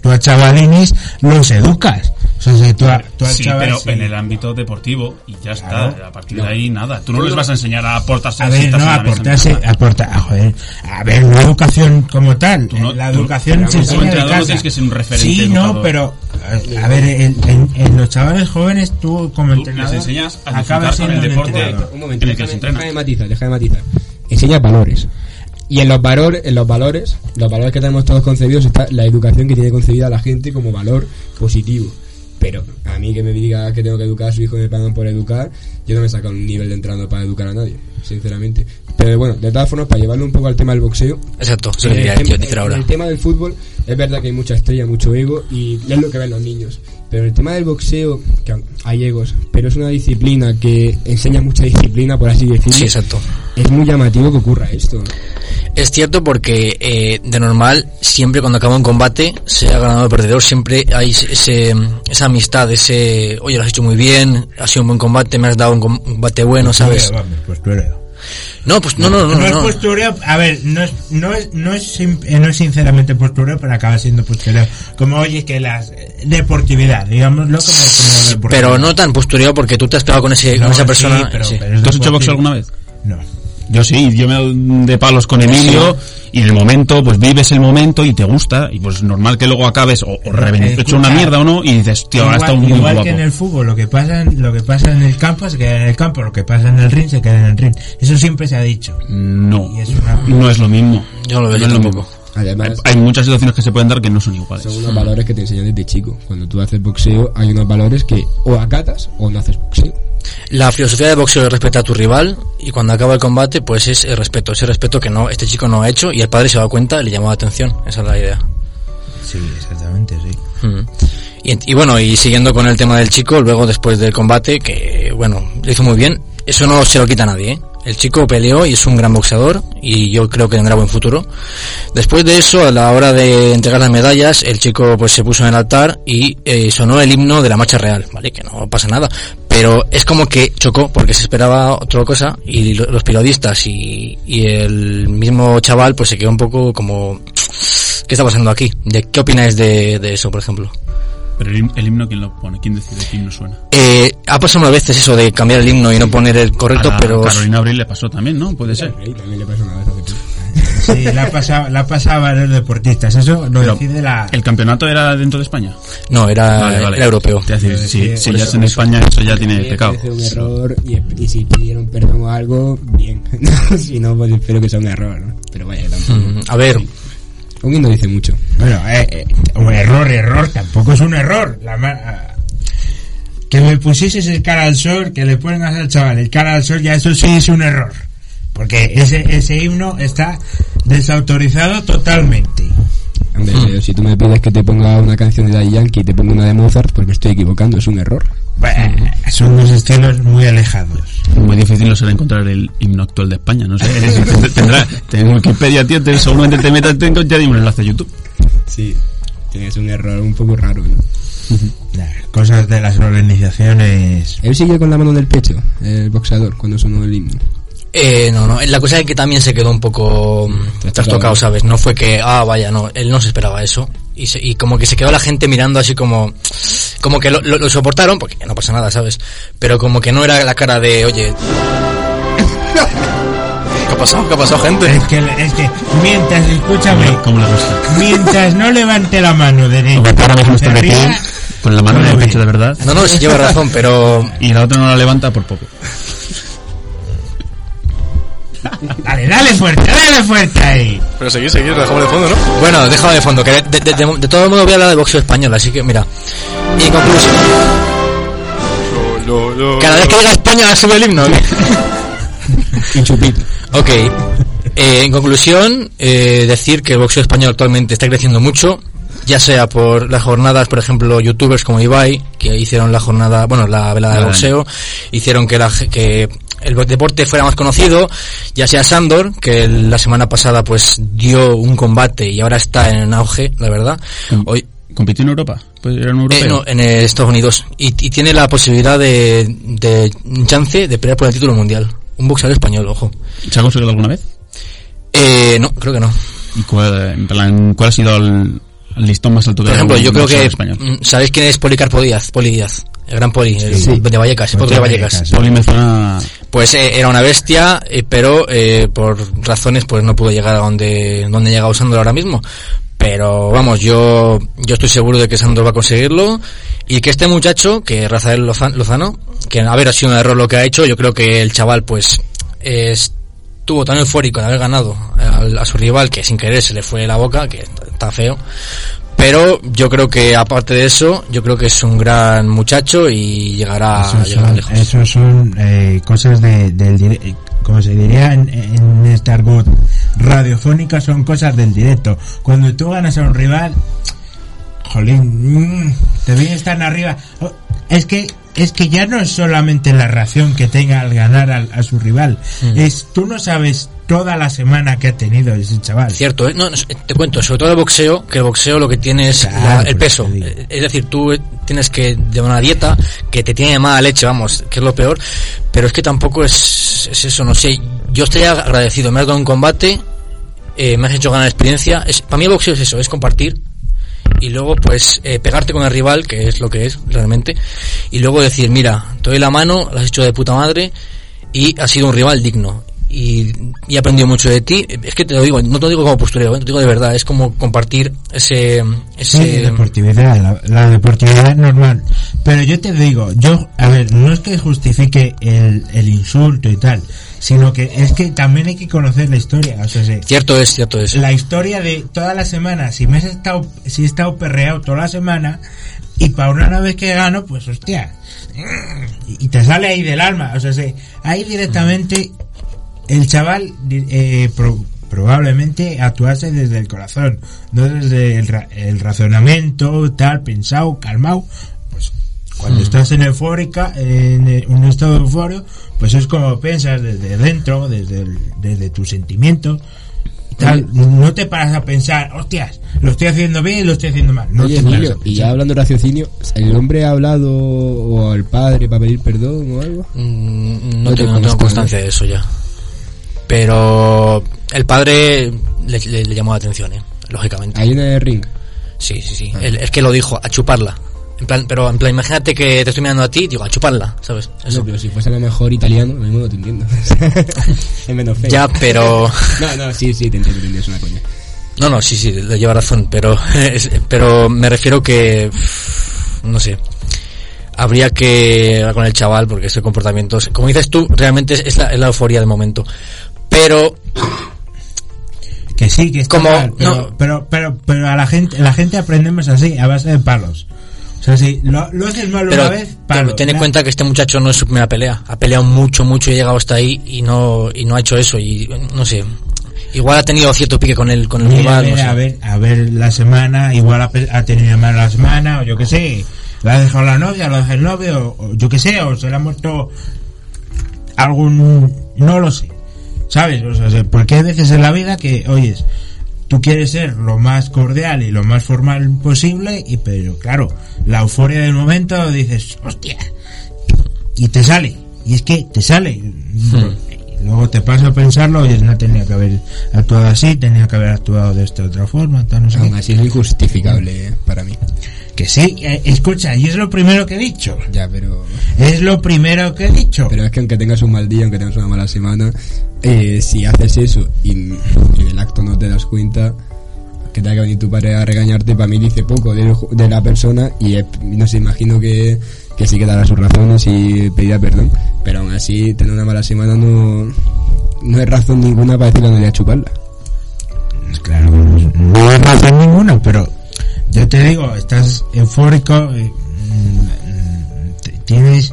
tú a chavalines los educas. O sea, si tú a, tú a Sí, chaval- pero sí. en el ámbito deportivo y ya está. Claro. A partir de ahí nada. Tú no les vas a enseñar a aportarse A ver, no, aportarse, aporta, ah, joder, a ver, no educación como tal, la tú- educación pero se como enseña de casa. tienes que ser un referente Sí, no, pero, a, a ver, en, en- en los chavales jóvenes tú como Tú entrenador les enseñas a acabas con el deporte. Un momento, en el que se déjame, entrena. déjame matizar, déjame matizar. Enseña valores. Y en los valores, en los valores, los valores que tenemos todos concebidos está la educación que tiene concebida la gente como valor positivo. Pero a mí que me diga que tengo que educar a su hijo y me pagan por educar, yo no me saco un nivel de entrenador para educar a nadie, sinceramente. Pero bueno, de todas formas, para llevarlo un poco al tema del boxeo. Exacto, en quería el, el tema del fútbol, es verdad que hay mucha estrella, mucho ego y es lo que ven los niños. Pero el tema del boxeo, que hay egos, pero es una disciplina que enseña mucha disciplina, por así decirlo. Sí, exacto. Es muy llamativo que ocurra esto. Es cierto porque eh, de normal, siempre cuando acaba un combate, sea ganador o perdedor, siempre hay ese, esa amistad, ese, oye, lo has hecho muy bien, ha sido un buen combate, me has dado un combate bueno, ¿sabes? Vamos, postureo. No, pues no, no, no, es no. postureo, a ver, no es, no es, no es, sim- eh, no es sinceramente postureo, pero acaba siendo postureo. Como oye que la deportividad, digámoslo como, como deportividad. Pero no tan postureo porque tú te has pegado con, ese, No, con esa sí, persona. pero- sí. pero es ¿Tú has hecho boxeo alguna vez? Yo sí, yo me de palos con Emilio y en el momento, pues vives el momento y te gusta y pues normal que luego acabes o, o reven- Escucha, hecho una mierda o no y dices, tío, ahora está muy igual guapo. que en el fútbol, lo que pasa en, lo que pasa en el campo se queda en el campo, lo que pasa en el ring se queda en el ring. Eso siempre se ha dicho. No, Y es una- no es lo mismo. Yo lo veo no es lo tampoco. mismo. Además, Hay muchas situaciones que se pueden dar que no son iguales. son unos valores que te enseñan desde chico. Cuando tú haces boxeo, hay unos valores que o acatas o no haces boxeo. La filosofía de boxeo es respetar a tu rival y cuando acaba el combate, pues es el respeto, ese respeto que no este chico no ha hecho y el padre se da cuenta y le llamó la atención. Esa es la idea. Sí, exactamente, sí. Mm. Y, y bueno, y siguiendo con el tema del chico, luego después del combate, que bueno, lo hizo muy bien, eso no se lo quita a nadie, ¿eh? El chico peleó y es un gran boxeador y yo creo que tendrá buen futuro. Después de eso, a la hora de entregar las medallas, el chico pues se puso en el altar y eh, sonó el himno de la marcha real, ¿vale? Que no pasa nada. Pero es como que chocó porque se esperaba otra cosa y lo- los periodistas y, y el mismo chaval pues se quedó un poco como... ¿Qué está pasando aquí? ¿De qué opináis de, de eso, por ejemplo? Pero el, el himno, ¿quién lo pone? ¿Quién decide qué himno suena? Eh, ha pasado unas veces eso de cambiar el himno y no poner el correcto, a pero... Carolina Abril le pasó también, ¿no? Puede ser. Ahí también le pasa una vez hace. Sí, la pasaba, la pasaba a los deportistas. Eso lo Pero, decide la. ¿El campeonato era dentro de España? No, era, Vale, vale. era europeo. Es decir, si, Sí, ya es en España, eso ya tiene pecado. un error y, y si pidieron perdón o algo, bien. si no, pues espero que sea un error, ¿no? Pero vaya, tampoco. Mm, A ver, Un himno dice mucho. Bueno, eh, eh, un error, error, tampoco es un error. La ah, que me pusieses el cara al sol, que le pongas al chaval el cara al sol, ya eso sí es un error. Porque ese, ese himno está desautorizado totalmente. Hombre, Hmm. si tú me pides que te ponga una canción de Daddy Yankee y te ponga una de Mozart, pues me estoy equivocando, es un error. Son dos estilos muy alejados. Muy difícil no será encontrar el himno actual de España, no sé. Tendrá, en Wikipedia, tío, te- seguramente te metas, te encontrarás un enlace a YouTube. Sí, tienes un error un poco raro, ¿no? Cosas de las organizaciones. Él sigue con la mano en el pecho, el boxeador, cuando sonó el himno. Eh, no, no, la cosa es que también se quedó un poco mm, trastocado, ¿sabes? No fue que, ah, vaya, no, él no se esperaba eso. Y, se- y como que se quedó la gente mirando así como, como que lo, lo- lo soportaron, porque no pasa nada, ¿sabes? Pero como que no era la cara de, oye... ¿Qué ha pasado? ¿Qué ha pasado, gente? Es que, es que mientras, escúchame, ¿Cómo gusta? mientras no levante la mano derecha arriba, con la mano en el pecho de verdad, No, no, sí lleva razón, pero... y la otra no la levanta por poco. Dale, dale fuerte, dale fuerte ahí. Pero seguir, seguir, dejamos de fondo, ¿no? Bueno, déjalo de fondo, que de, de, de- de todo modo voy a hablar de boxeo español, así que mira. Y en conclusión, cada vez que llega a España sube el himno. chupito. Ok. Eh, en conclusión, eh, decir que el boxeo español actualmente está creciendo mucho, ya sea por las jornadas, por ejemplo, youtubers como Ibai, que hicieron la jornada, bueno, la velada de boxeo, hicieron que, la, que el deporte fuera más conocido, ya sea Sandor, que la semana pasada pues dio un combate y ahora está en auge, la verdad. Hoy, ¿Compitió en Europa? Pues era un eh, no, en Estados Unidos. Y, y tiene la posibilidad de, de un chance de pelear por el título mundial. Un boxeador español, ojo. ¿Se ha conseguido alguna vez? Eh, no, creo que no. ¿Y cuál, en plan, cuál ha sido el, el listón más alto que Por ejemplo, yo creo que... español? mm, ¿Sabéis quién es Policarpo Díaz? Poli Díaz. El gran Poli, el Sí. de Vallecas, el Pues de Vallecas. Vallecas. Poli me suena... Pues eh, era una bestia, eh, pero eh, por razones pues no pudo llegar a donde, donde llega usando ahora mismo. Pero vamos, yo, yo estoy seguro de que Sandor va a conseguirlo y que este muchacho, que Rafael Loza- Lozano, que a ver ha sido un error lo que ha hecho, yo creo que el chaval pues estuvo tan eufórico de haber ganado a, a su rival que sin querer se le fue la boca, que está feo. Pero yo creo que aparte de eso, yo creo que es un gran muchacho y llegará, son, lejos. esos son, eh, cosas de, del como se diría en, en este argot radiofónica, son cosas del directo. Cuando tú ganas a un rival, jolín, mm, te vienes tan arriba. Oh, Es que es que ya no es solamente la reacción que tenga al ganar al- a, su rival, Mm. es tú no sabes toda la semana que ha tenido ese chaval. Cierto, ¿eh? no, te cuento, sobre todo el boxeo, que el boxeo lo que tiene es Claro, la- por el peso. Eh, Es decir, tú eh, tienes que de una dieta que te tiene de mala leche, vamos, que es lo peor, pero es que tampoco es, es eso, no sé. Yo estoy agradecido, me has dado un combate, eh, me has hecho ganar experiencia. Es, para mí el boxeo es eso, es compartir y luego pues eh, pegarte con el rival, que es lo que es realmente, y luego decir, mira, te doy la mano, lo has hecho de puta madre y has sido un rival digno. Y, y he aprendido mucho de ti. Es que te lo digo, no te lo digo como postureo, ¿eh? te lo digo de verdad, es como compartir ese... ese deportividad, la, la deportividad normal. Pero yo te digo, yo, a ver, no es que justifique el, el insulto y tal, sino que es que también hay que conocer la historia. O sea, sí, Cierto es, cierto es. la historia de toda la semana, si me has estado, si he estado perreado toda la semana, y para una vez que gano, pues hostia, y, y te sale ahí del alma. O sea, sí, ahí directamente el chaval eh, pro- probablemente actuase desde el corazón, no desde el, ra- el razonamiento, tal, pensado, calmado. Cuando Mm. estás en eufórica, en un estado de euforio, pues es como piensas desde dentro, desde, el- desde tu sentimiento. Tal, no te paras a pensar, hostias, lo estoy haciendo bien, lo estoy haciendo mal. No Oye, te paras Emilio, y ya hablando de raciocinio, ¿el hombre ha hablado o al padre para pedir perdón o algo? Mm, no, No te tengo, constancia de eso ya. Pero el padre le, le- le llamó la atención, ¿eh? lógicamente. Hay una de ring. Sí, sí, sí. Él- es que lo dijo, a chuparla. En plan, pero en plan, imagínate que te estoy mirando a ti, digo, a chuparla, ¿sabes? Eso. No, pero si fuese a lo mejor italiano, lo mismo no te entiendo. es menos feo. Ya, pero... No, no, sí, sí, te entiendo, te entiendo, es una coña. No, no, sí, sí, le lleva razón, pero, pero me refiero que, no sé, habría que hablar con el chaval porque ese comportamiento, como dices tú, realmente es, es la, es la euforia del momento. Pero, Que sí, que está Como- mal, pero, no. pero, pero, pero a la gente, la gente aprendemos así, a base de palos. O sea, si lo, lo haces mal pero una vez, palo. ten en cuenta que este muchacho no es su primera pelea, ha peleado mucho, mucho y ha llegado hasta ahí y no, y no ha hecho eso. Y no sé, igual ha tenido cierto pique con el, con el Mira, a rival, ver, no a ver, a ver la semana, igual ha, tenido mal la semana, o yo que sé, la ha dejado la novia, lo ha dejado el novio, o, o yo que sé, o se le ha muerto algún, no lo sé, ¿sabes? O sea, se- porque hay veces en la vida que, oyes, tú quieres ser lo más cordial y lo más formal posible, y pero claro, la euforia del momento dices, hostia, y te sale, y es que te sale. Y luego te pasa a pensarlo, oye, no tenía que haber actuado así, tenía que haber actuado de esta otra forma, tal, no sé Aún así es injustificable eh, para mí. Que sí, eh, escucha, y es lo primero que he dicho. Ya, pero... Es lo primero que he dicho. Pero es que aunque tengas un mal día, aunque tengas una mala semana, eh, si haces eso y en el acto no te das cuenta, que tenga que venir tu padre a regañarte, para mí dice poco de, la persona y no sé, imagino que, que sí que dará sus razones y pedirá perdón. Pero aún así, tener una mala semana no, no es razón ninguna para decirle a nadie a chuparla. Claro, no hay razón ninguna, pero yo te digo, estás eufórico, eh, mm, t- tienes,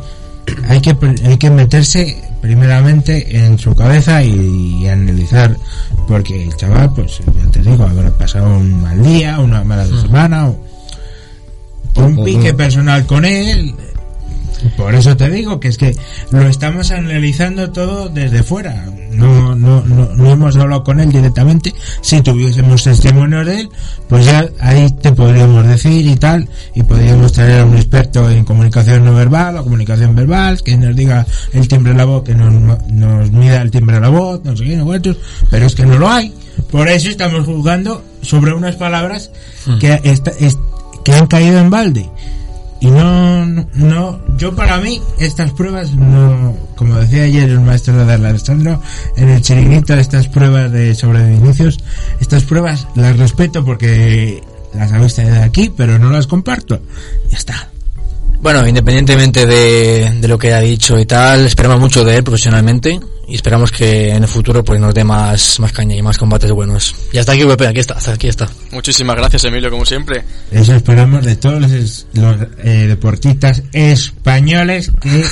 hay que, hay que meterse primeramente en su cabeza y, y analizar, porque el chaval, pues ya te digo, habrá pasado un mal día, una mala semana, o, un pique personal con él, por eso te digo que es que lo estamos analizando todo desde fuera. No, no, no, no hemos hablado con él directamente. Si tuviésemos testimonios de él, pues ya ahí te podríamos decir y tal. Y podríamos traer a un experto en comunicación no verbal o comunicación verbal que nos diga el timbre de la voz, que nos, nos mida el timbre de la voz, no sé qué, no. Pero es que no lo hay. Por eso estamos juzgando sobre unas palabras que, esta- es- que han caído en balde. Y no, no, yo para mí estas pruebas no, como decía ayer el maestro de Alessandro, en el chiringuito estas pruebas de sobre Vinicius, estas pruebas las respeto porque las habéis de aquí, pero no las comparto. Ya está. Bueno, independientemente de, de lo que ha dicho y tal, esperamos mucho de él profesionalmente y esperamos que en el futuro pues nos dé más, más caña y más combates buenos. Y hasta aquí, VP, aquí está, hasta aquí está. Muchísimas gracias, Emilio, como siempre. Eso esperamos de todos los, eh, deportistas españoles que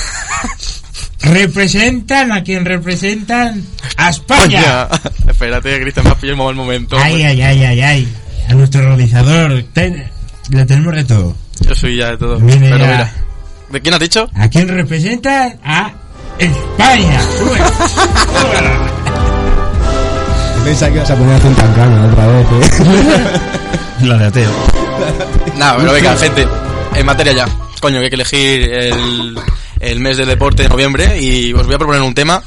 representan a quien representan a España. Espérate, Cristian, me ha pillado un mal momento. Ay, ay, ay, ay, ay. A nuestro realizador ten- le tenemos de todo. Yo soy ya de todo. Pero ya. mira, ¿de quién has dicho? ¿A quién representan? A España. Pensaba que ibas a poner a Centancana otra vez, ¿eh? La de ateo. Nada, pero venga, gente, en materia ya. Coño, que hay que elegir el, el mes del deporte de noviembre y os voy a proponer un tema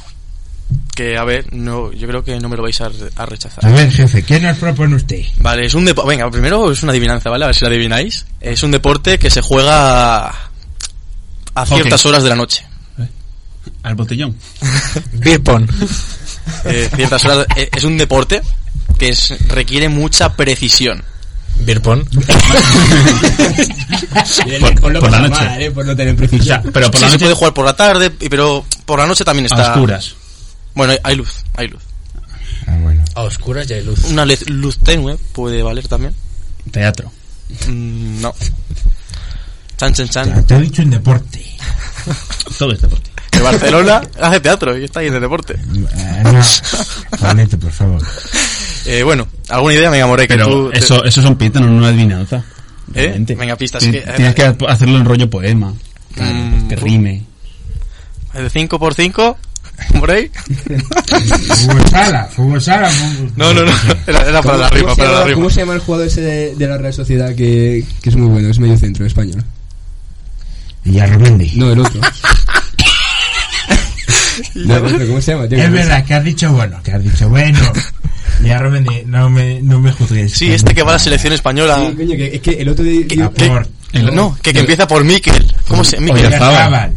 que, a ver, no, yo creo que no me lo vais a, a rechazar. A ver, jefe, ¿qué nos propone usted? Vale, es un deporte. Venga, primero es una adivinanza, ¿vale? A ver si la adivináis. Es un deporte que se juega a ciertas horas de la noche. Al botellón. Beer pong. Eh, ciertas horas. eh, es un deporte que es- requiere mucha precisión. Beer pong. Por- por la noche. Mal, ¿eh? Por no tener precisión. Pero por Sí, la se noche puede jugar por la tarde, y- pero por la noche también a está. oscuras. Bueno, hay, hay luz, hay luz. Ah, bueno. A oscuras ya hay luz. Una lez- luz tenue puede valer también. Teatro. Mm, no. Chan, chan, chan. te he dicho un deporte. Todo es deporte. El Barcelona hace teatro y está ahí en el deporte. Eh, no. Por favor. Eh, bueno, ¿alguna idea? Venga, More, que Pero tú. te- eso, eso son pistas, no una adivinanza. ¿Eh? Venga, pistas, Ti- que- Tienes que hacerlo en rollo poema. Mm, que rime. ¿De 5 por 5 por ahí? Fútbol sala, fútbol sala. fútbol- No, no, no. Era, era para la rima, para la rima. ¿Cómo se llama el jugador ese de, de la Real Sociedad que, que es muy bueno? Es medio centro español. Villarromendi. No, el otro. no, el ¿cómo se llama? Es verdad que has dicho bueno, que has dicho bueno. Villarromendi, no me, no me juzgues. Sí, este que va a la selección española. Sí, coño, que, es que el otro de... A por- El- no, que, que empieza por Miquel. ¿Cómo se Miquel?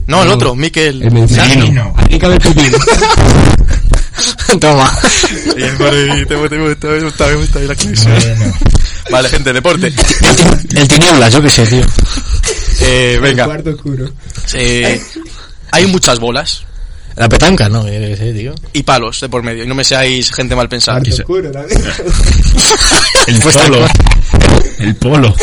No, el otro, Miquel. El el pepino. Toma. Te gusta, me gusta, me gusta, me gusta la. Vale, gente, deporte. El tinieblas, yo qué sé, tío. Eh, El venga, cuarto oscuro. eh, hay muchas bolas La petanca, ¿no? Yo qué sé, tío. y palos de por medio. Y no me seáis gente mal pensada. Oscuro también. El polo. El polo.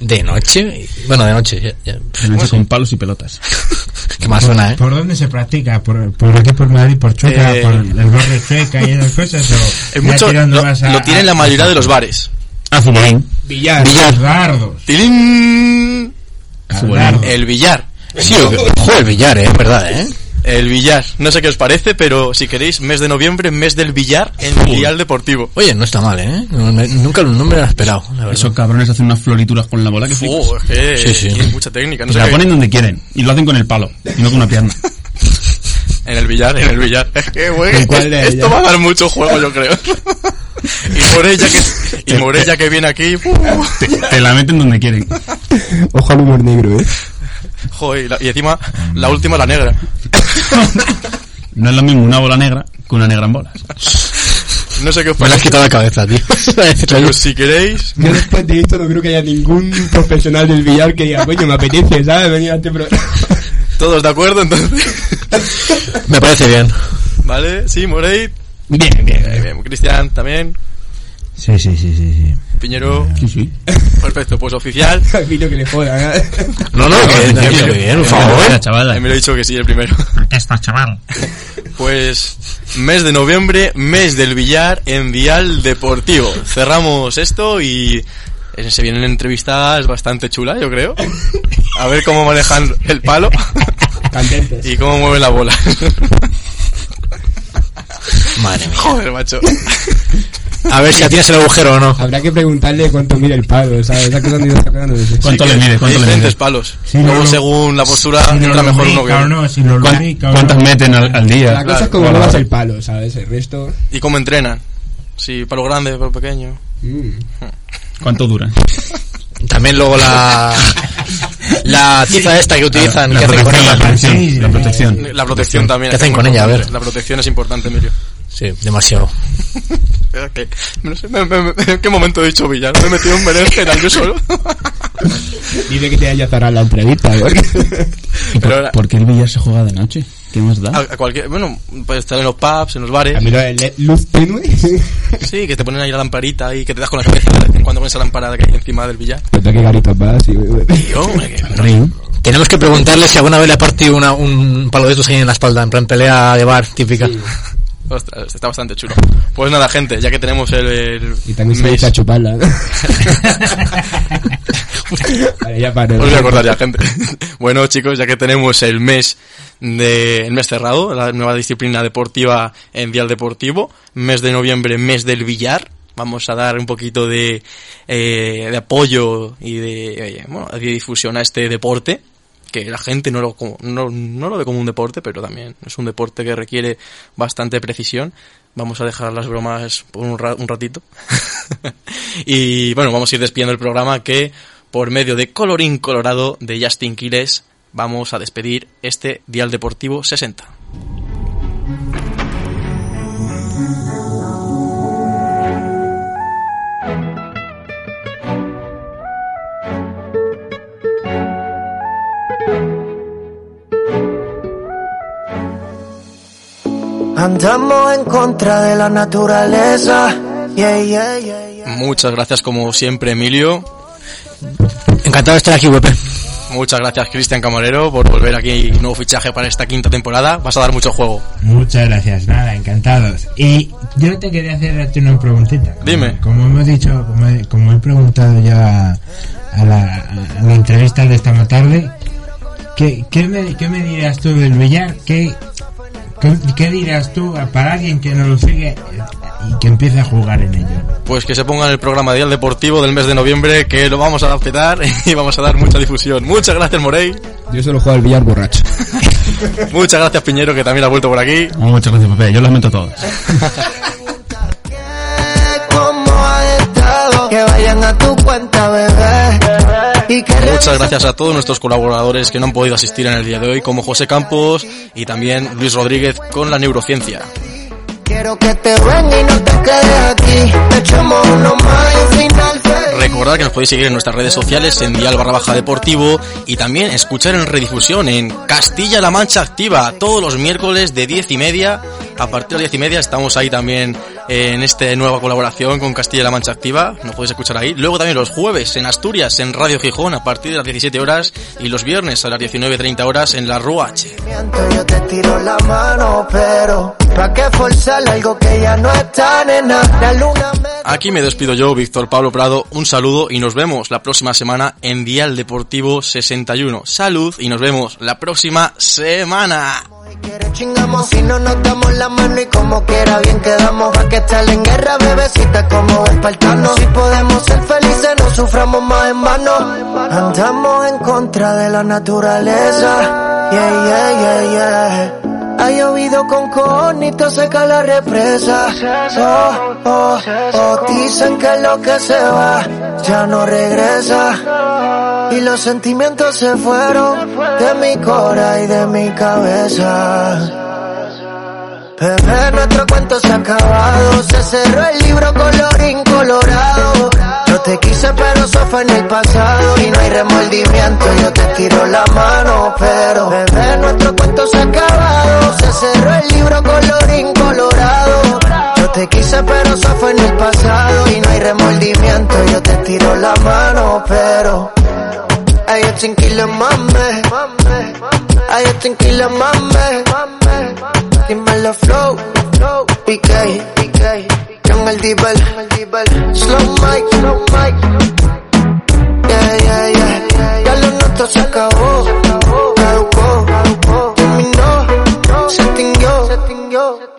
De noche. Bueno, de noche, ya. ya. De noche con palos y pelotas. ¿Qué más suena, eh? ¿Por dónde se practica? ¿Por, por aquí, por Madrid, por Chueca, Eh, por el barrio Chueca y esas cosas? ¿O mucho, lo, a- lo tienen la a- mayoría de los bares. Ah, futbolín. Billar. Billar. Dardos. El billar. Sí, o- Joder, el billar, eh, es verdad, eh. El billar. No sé qué os parece, pero si queréis, mes de noviembre, mes del billar en Vial Deportivo. Oye, no está mal, eh. No me- nunca no me lo he esperado, la verdad. Esos cabrones hacen unas florituras con la bola que. Oh, que Sí, sí. tiene mucha técnica. No sé la qué- ponen donde quieren. Y lo hacen con el palo. Y no con una pierna. En el billar, en el billar. Es que, güey, ¿En cuál de esto va a dar mucho juego, yo creo. y Morella que, y Morella que viene aquí. uh, Te, te la meten donde quieren. Ojo al humor negro, eh. Joder, y, la- y encima, la última, la negra. No es lo mismo una bola negra que una negra en bolas. No sé qué os Me la has quitado la cabeza, tío. Pero si queréis, Yo después de esto no creo que haya ningún profesional del billar que diga, coño, me apetece, ¿sabes? Venir a este programa. todos de acuerdo, entonces. Me parece bien. ¿Vale? Sí, Morey. Bien, bien. Eh, bien, Cristian también. Sí, sí, sí, sí, sí. Piñero. Sí, sí. Perfecto, pues oficial. Al filo que le joda, ¿eh? No, no, que, bien, por favor. La chavala. Me lo he dicho que sí, el primero. Esta chaval. Pues mes de noviembre, mes del billar en Vial Deportivo. Cerramos esto y eh, se vienen entrevistas bastante chulas, yo creo. A ver cómo manejan el palo Candentes. y cómo mueven la bola. Madre mía. Joder, macho. A ver si tienes el agujero o no. Habrá que preguntarle cuánto mide el palo, ¿sabes? ¿Cuánto le mide? ¿Cuánto le diferentes mide? palos. Si Luego, lo- según la postura, Si entra mejor uno que no, si lo ¿Cuán- lubrica o ¿Cuántas no. meten al, al día? La cosa es como muevas el palo, ¿sabes? El resto... Y cómo entrenan. Si palo grande, palo pequeño. mm. ¿Cuánto dura? También luego la... La tiza esta que utilizan, La ¿qué hacen con protección, la ella? protección. La protección. La protección también. ¿Qué hacen con ella? A ver. La protección es importante, Emilio. Sí, demasiado. Espera, que- no sé, me- me- me- ¿En qué momento he dicho billar? Me he metido un berenjena yo solo. Dice que te haya cerrado la entrevista. ¿Y por, Pero ahora- por qué el billar se juega de noche? ¿Qué más da? A, a cualquier, bueno, puede estar en los pubs, en los bares. A mí lo de le- luz tenue. Sí, que te ponen ahí la lamparita y que te das con la cabeza de vez en cuando con esa lamparada que hay encima del billar. Qué garitas vas. Y, hombre, Tenemos que preguntarle si alguna vez le ha partido una, un palo de estos ahí en la espalda, en plan pelea de bar típica. Ostras, está bastante chulo. Pues nada, gente, ya que tenemos el, el y también se echa a chuparla. Vale, ya paro. Os voy a acordar ya, gente. Bueno, chicos, ya que tenemos el mes de el mes cerrado, la nueva disciplina deportiva en Dial Deportivo, mes de noviembre, mes del billar, vamos a dar un poquito de, eh, de apoyo y de, bueno, de difusión a este deporte que la gente no lo, no lo ve como un deporte, pero también es un deporte que requiere bastante precisión. Vamos a dejar las bromas por un, ra- un ratito. y bueno, vamos a ir despidiendo el programa que por medio de Colorín Colorado de Justin Quiles vamos a despedir este Dial Deportivo 60. Andamos en contra de la naturaleza. Yeah, yeah, yeah, yeah. Muchas gracias como siempre Emilio. Encantado de estar aquí, Wepe. Muchas gracias Cristian Camarero por volver aquí, nuevo fichaje para esta quinta temporada. Vas a dar mucho juego. Muchas gracias, nada, encantados. Y yo te quería hacerte una preguntita. Dime. Como hemos dicho, como he, como he preguntado ya a la, a la entrevista de esta tarde, ¿qué, qué, me, qué me dirías tú del billar? ¿Qué, qué, qué dirías tú para alguien que no lo sigue y que empiece a jugar en ello? Pues que se ponga en el programa Dial Deportivo del mes de noviembre que lo vamos a petar y vamos a dar mucha difusión. Muchas gracias Morey. Yo solo juego al billar borracho. Muchas gracias Piñero que también ha vuelto por aquí. Muchas gracias, Pepe. Yo los meto todos. Que vayan a tu cuenta, Muchas gracias a todos nuestros colaboradores que no han podido asistir en el día de hoy, como José Campos y también Luis Rodríguez con la neurociencia. Recordad que nos podéis seguir en nuestras redes sociales en Dial barra baja deportivo y también escuchar en redifusión en Castilla-La Mancha Activa todos los miércoles de 10 y media. A partir de las 10 y media estamos ahí también en esta nueva colaboración con Castilla-La Mancha Activa. Nos podéis escuchar ahí. Luego también los jueves en Asturias en Radio Gijón a partir de las 17 horas y los viernes a las 19.30 horas en la RUA H. Yo te tiro la mano, pero ¿pa' qué forzar algo que ya no está, nena? La luna me Aquí me despido yo, Víctor Pablo Prado. Un saludo y nos vemos la próxima semana en Dial Deportivo 61. Salud y nos vemos la próxima semana. chingamos si no nos damos la mano y como quiera bien quedamos. Pa' que estar en guerra, bebecita, como espartanos. Si podemos ser felices, no suframos más en vano. Andamos en contra de la naturaleza. Yeah, yeah, yeah, yeah. Ha llovido con conito, seca la represa. Oh, oh, oh, dicen que lo que se va ya no regresa. Y los sentimientos se fueron de mi cora y de mi cabeza. Bebé, nuestro cuento se ha acabado. Se cerró el libro colorín colorado. Yo te quise, pero eso fue en el pasado. Y no hay remordimiento, yo te tiro la mano. Pero, bebé, nuestro cuento se ha acabado. Se cerró el libro colorín colorado. Yo te quise, pero eso fue en el pasado. Y no hay remordimiento, yo te tiro la mano. Pero, ay, yo tranquilo, mame. Ay, yo tranquilo, mame. Dímelo flow, flow, PK, PK. John el Dibble, slow mic, slow mic. Yeah, yeah, yeah. Ya lo nuestro se acabó, caducó, terminó, se extinguió.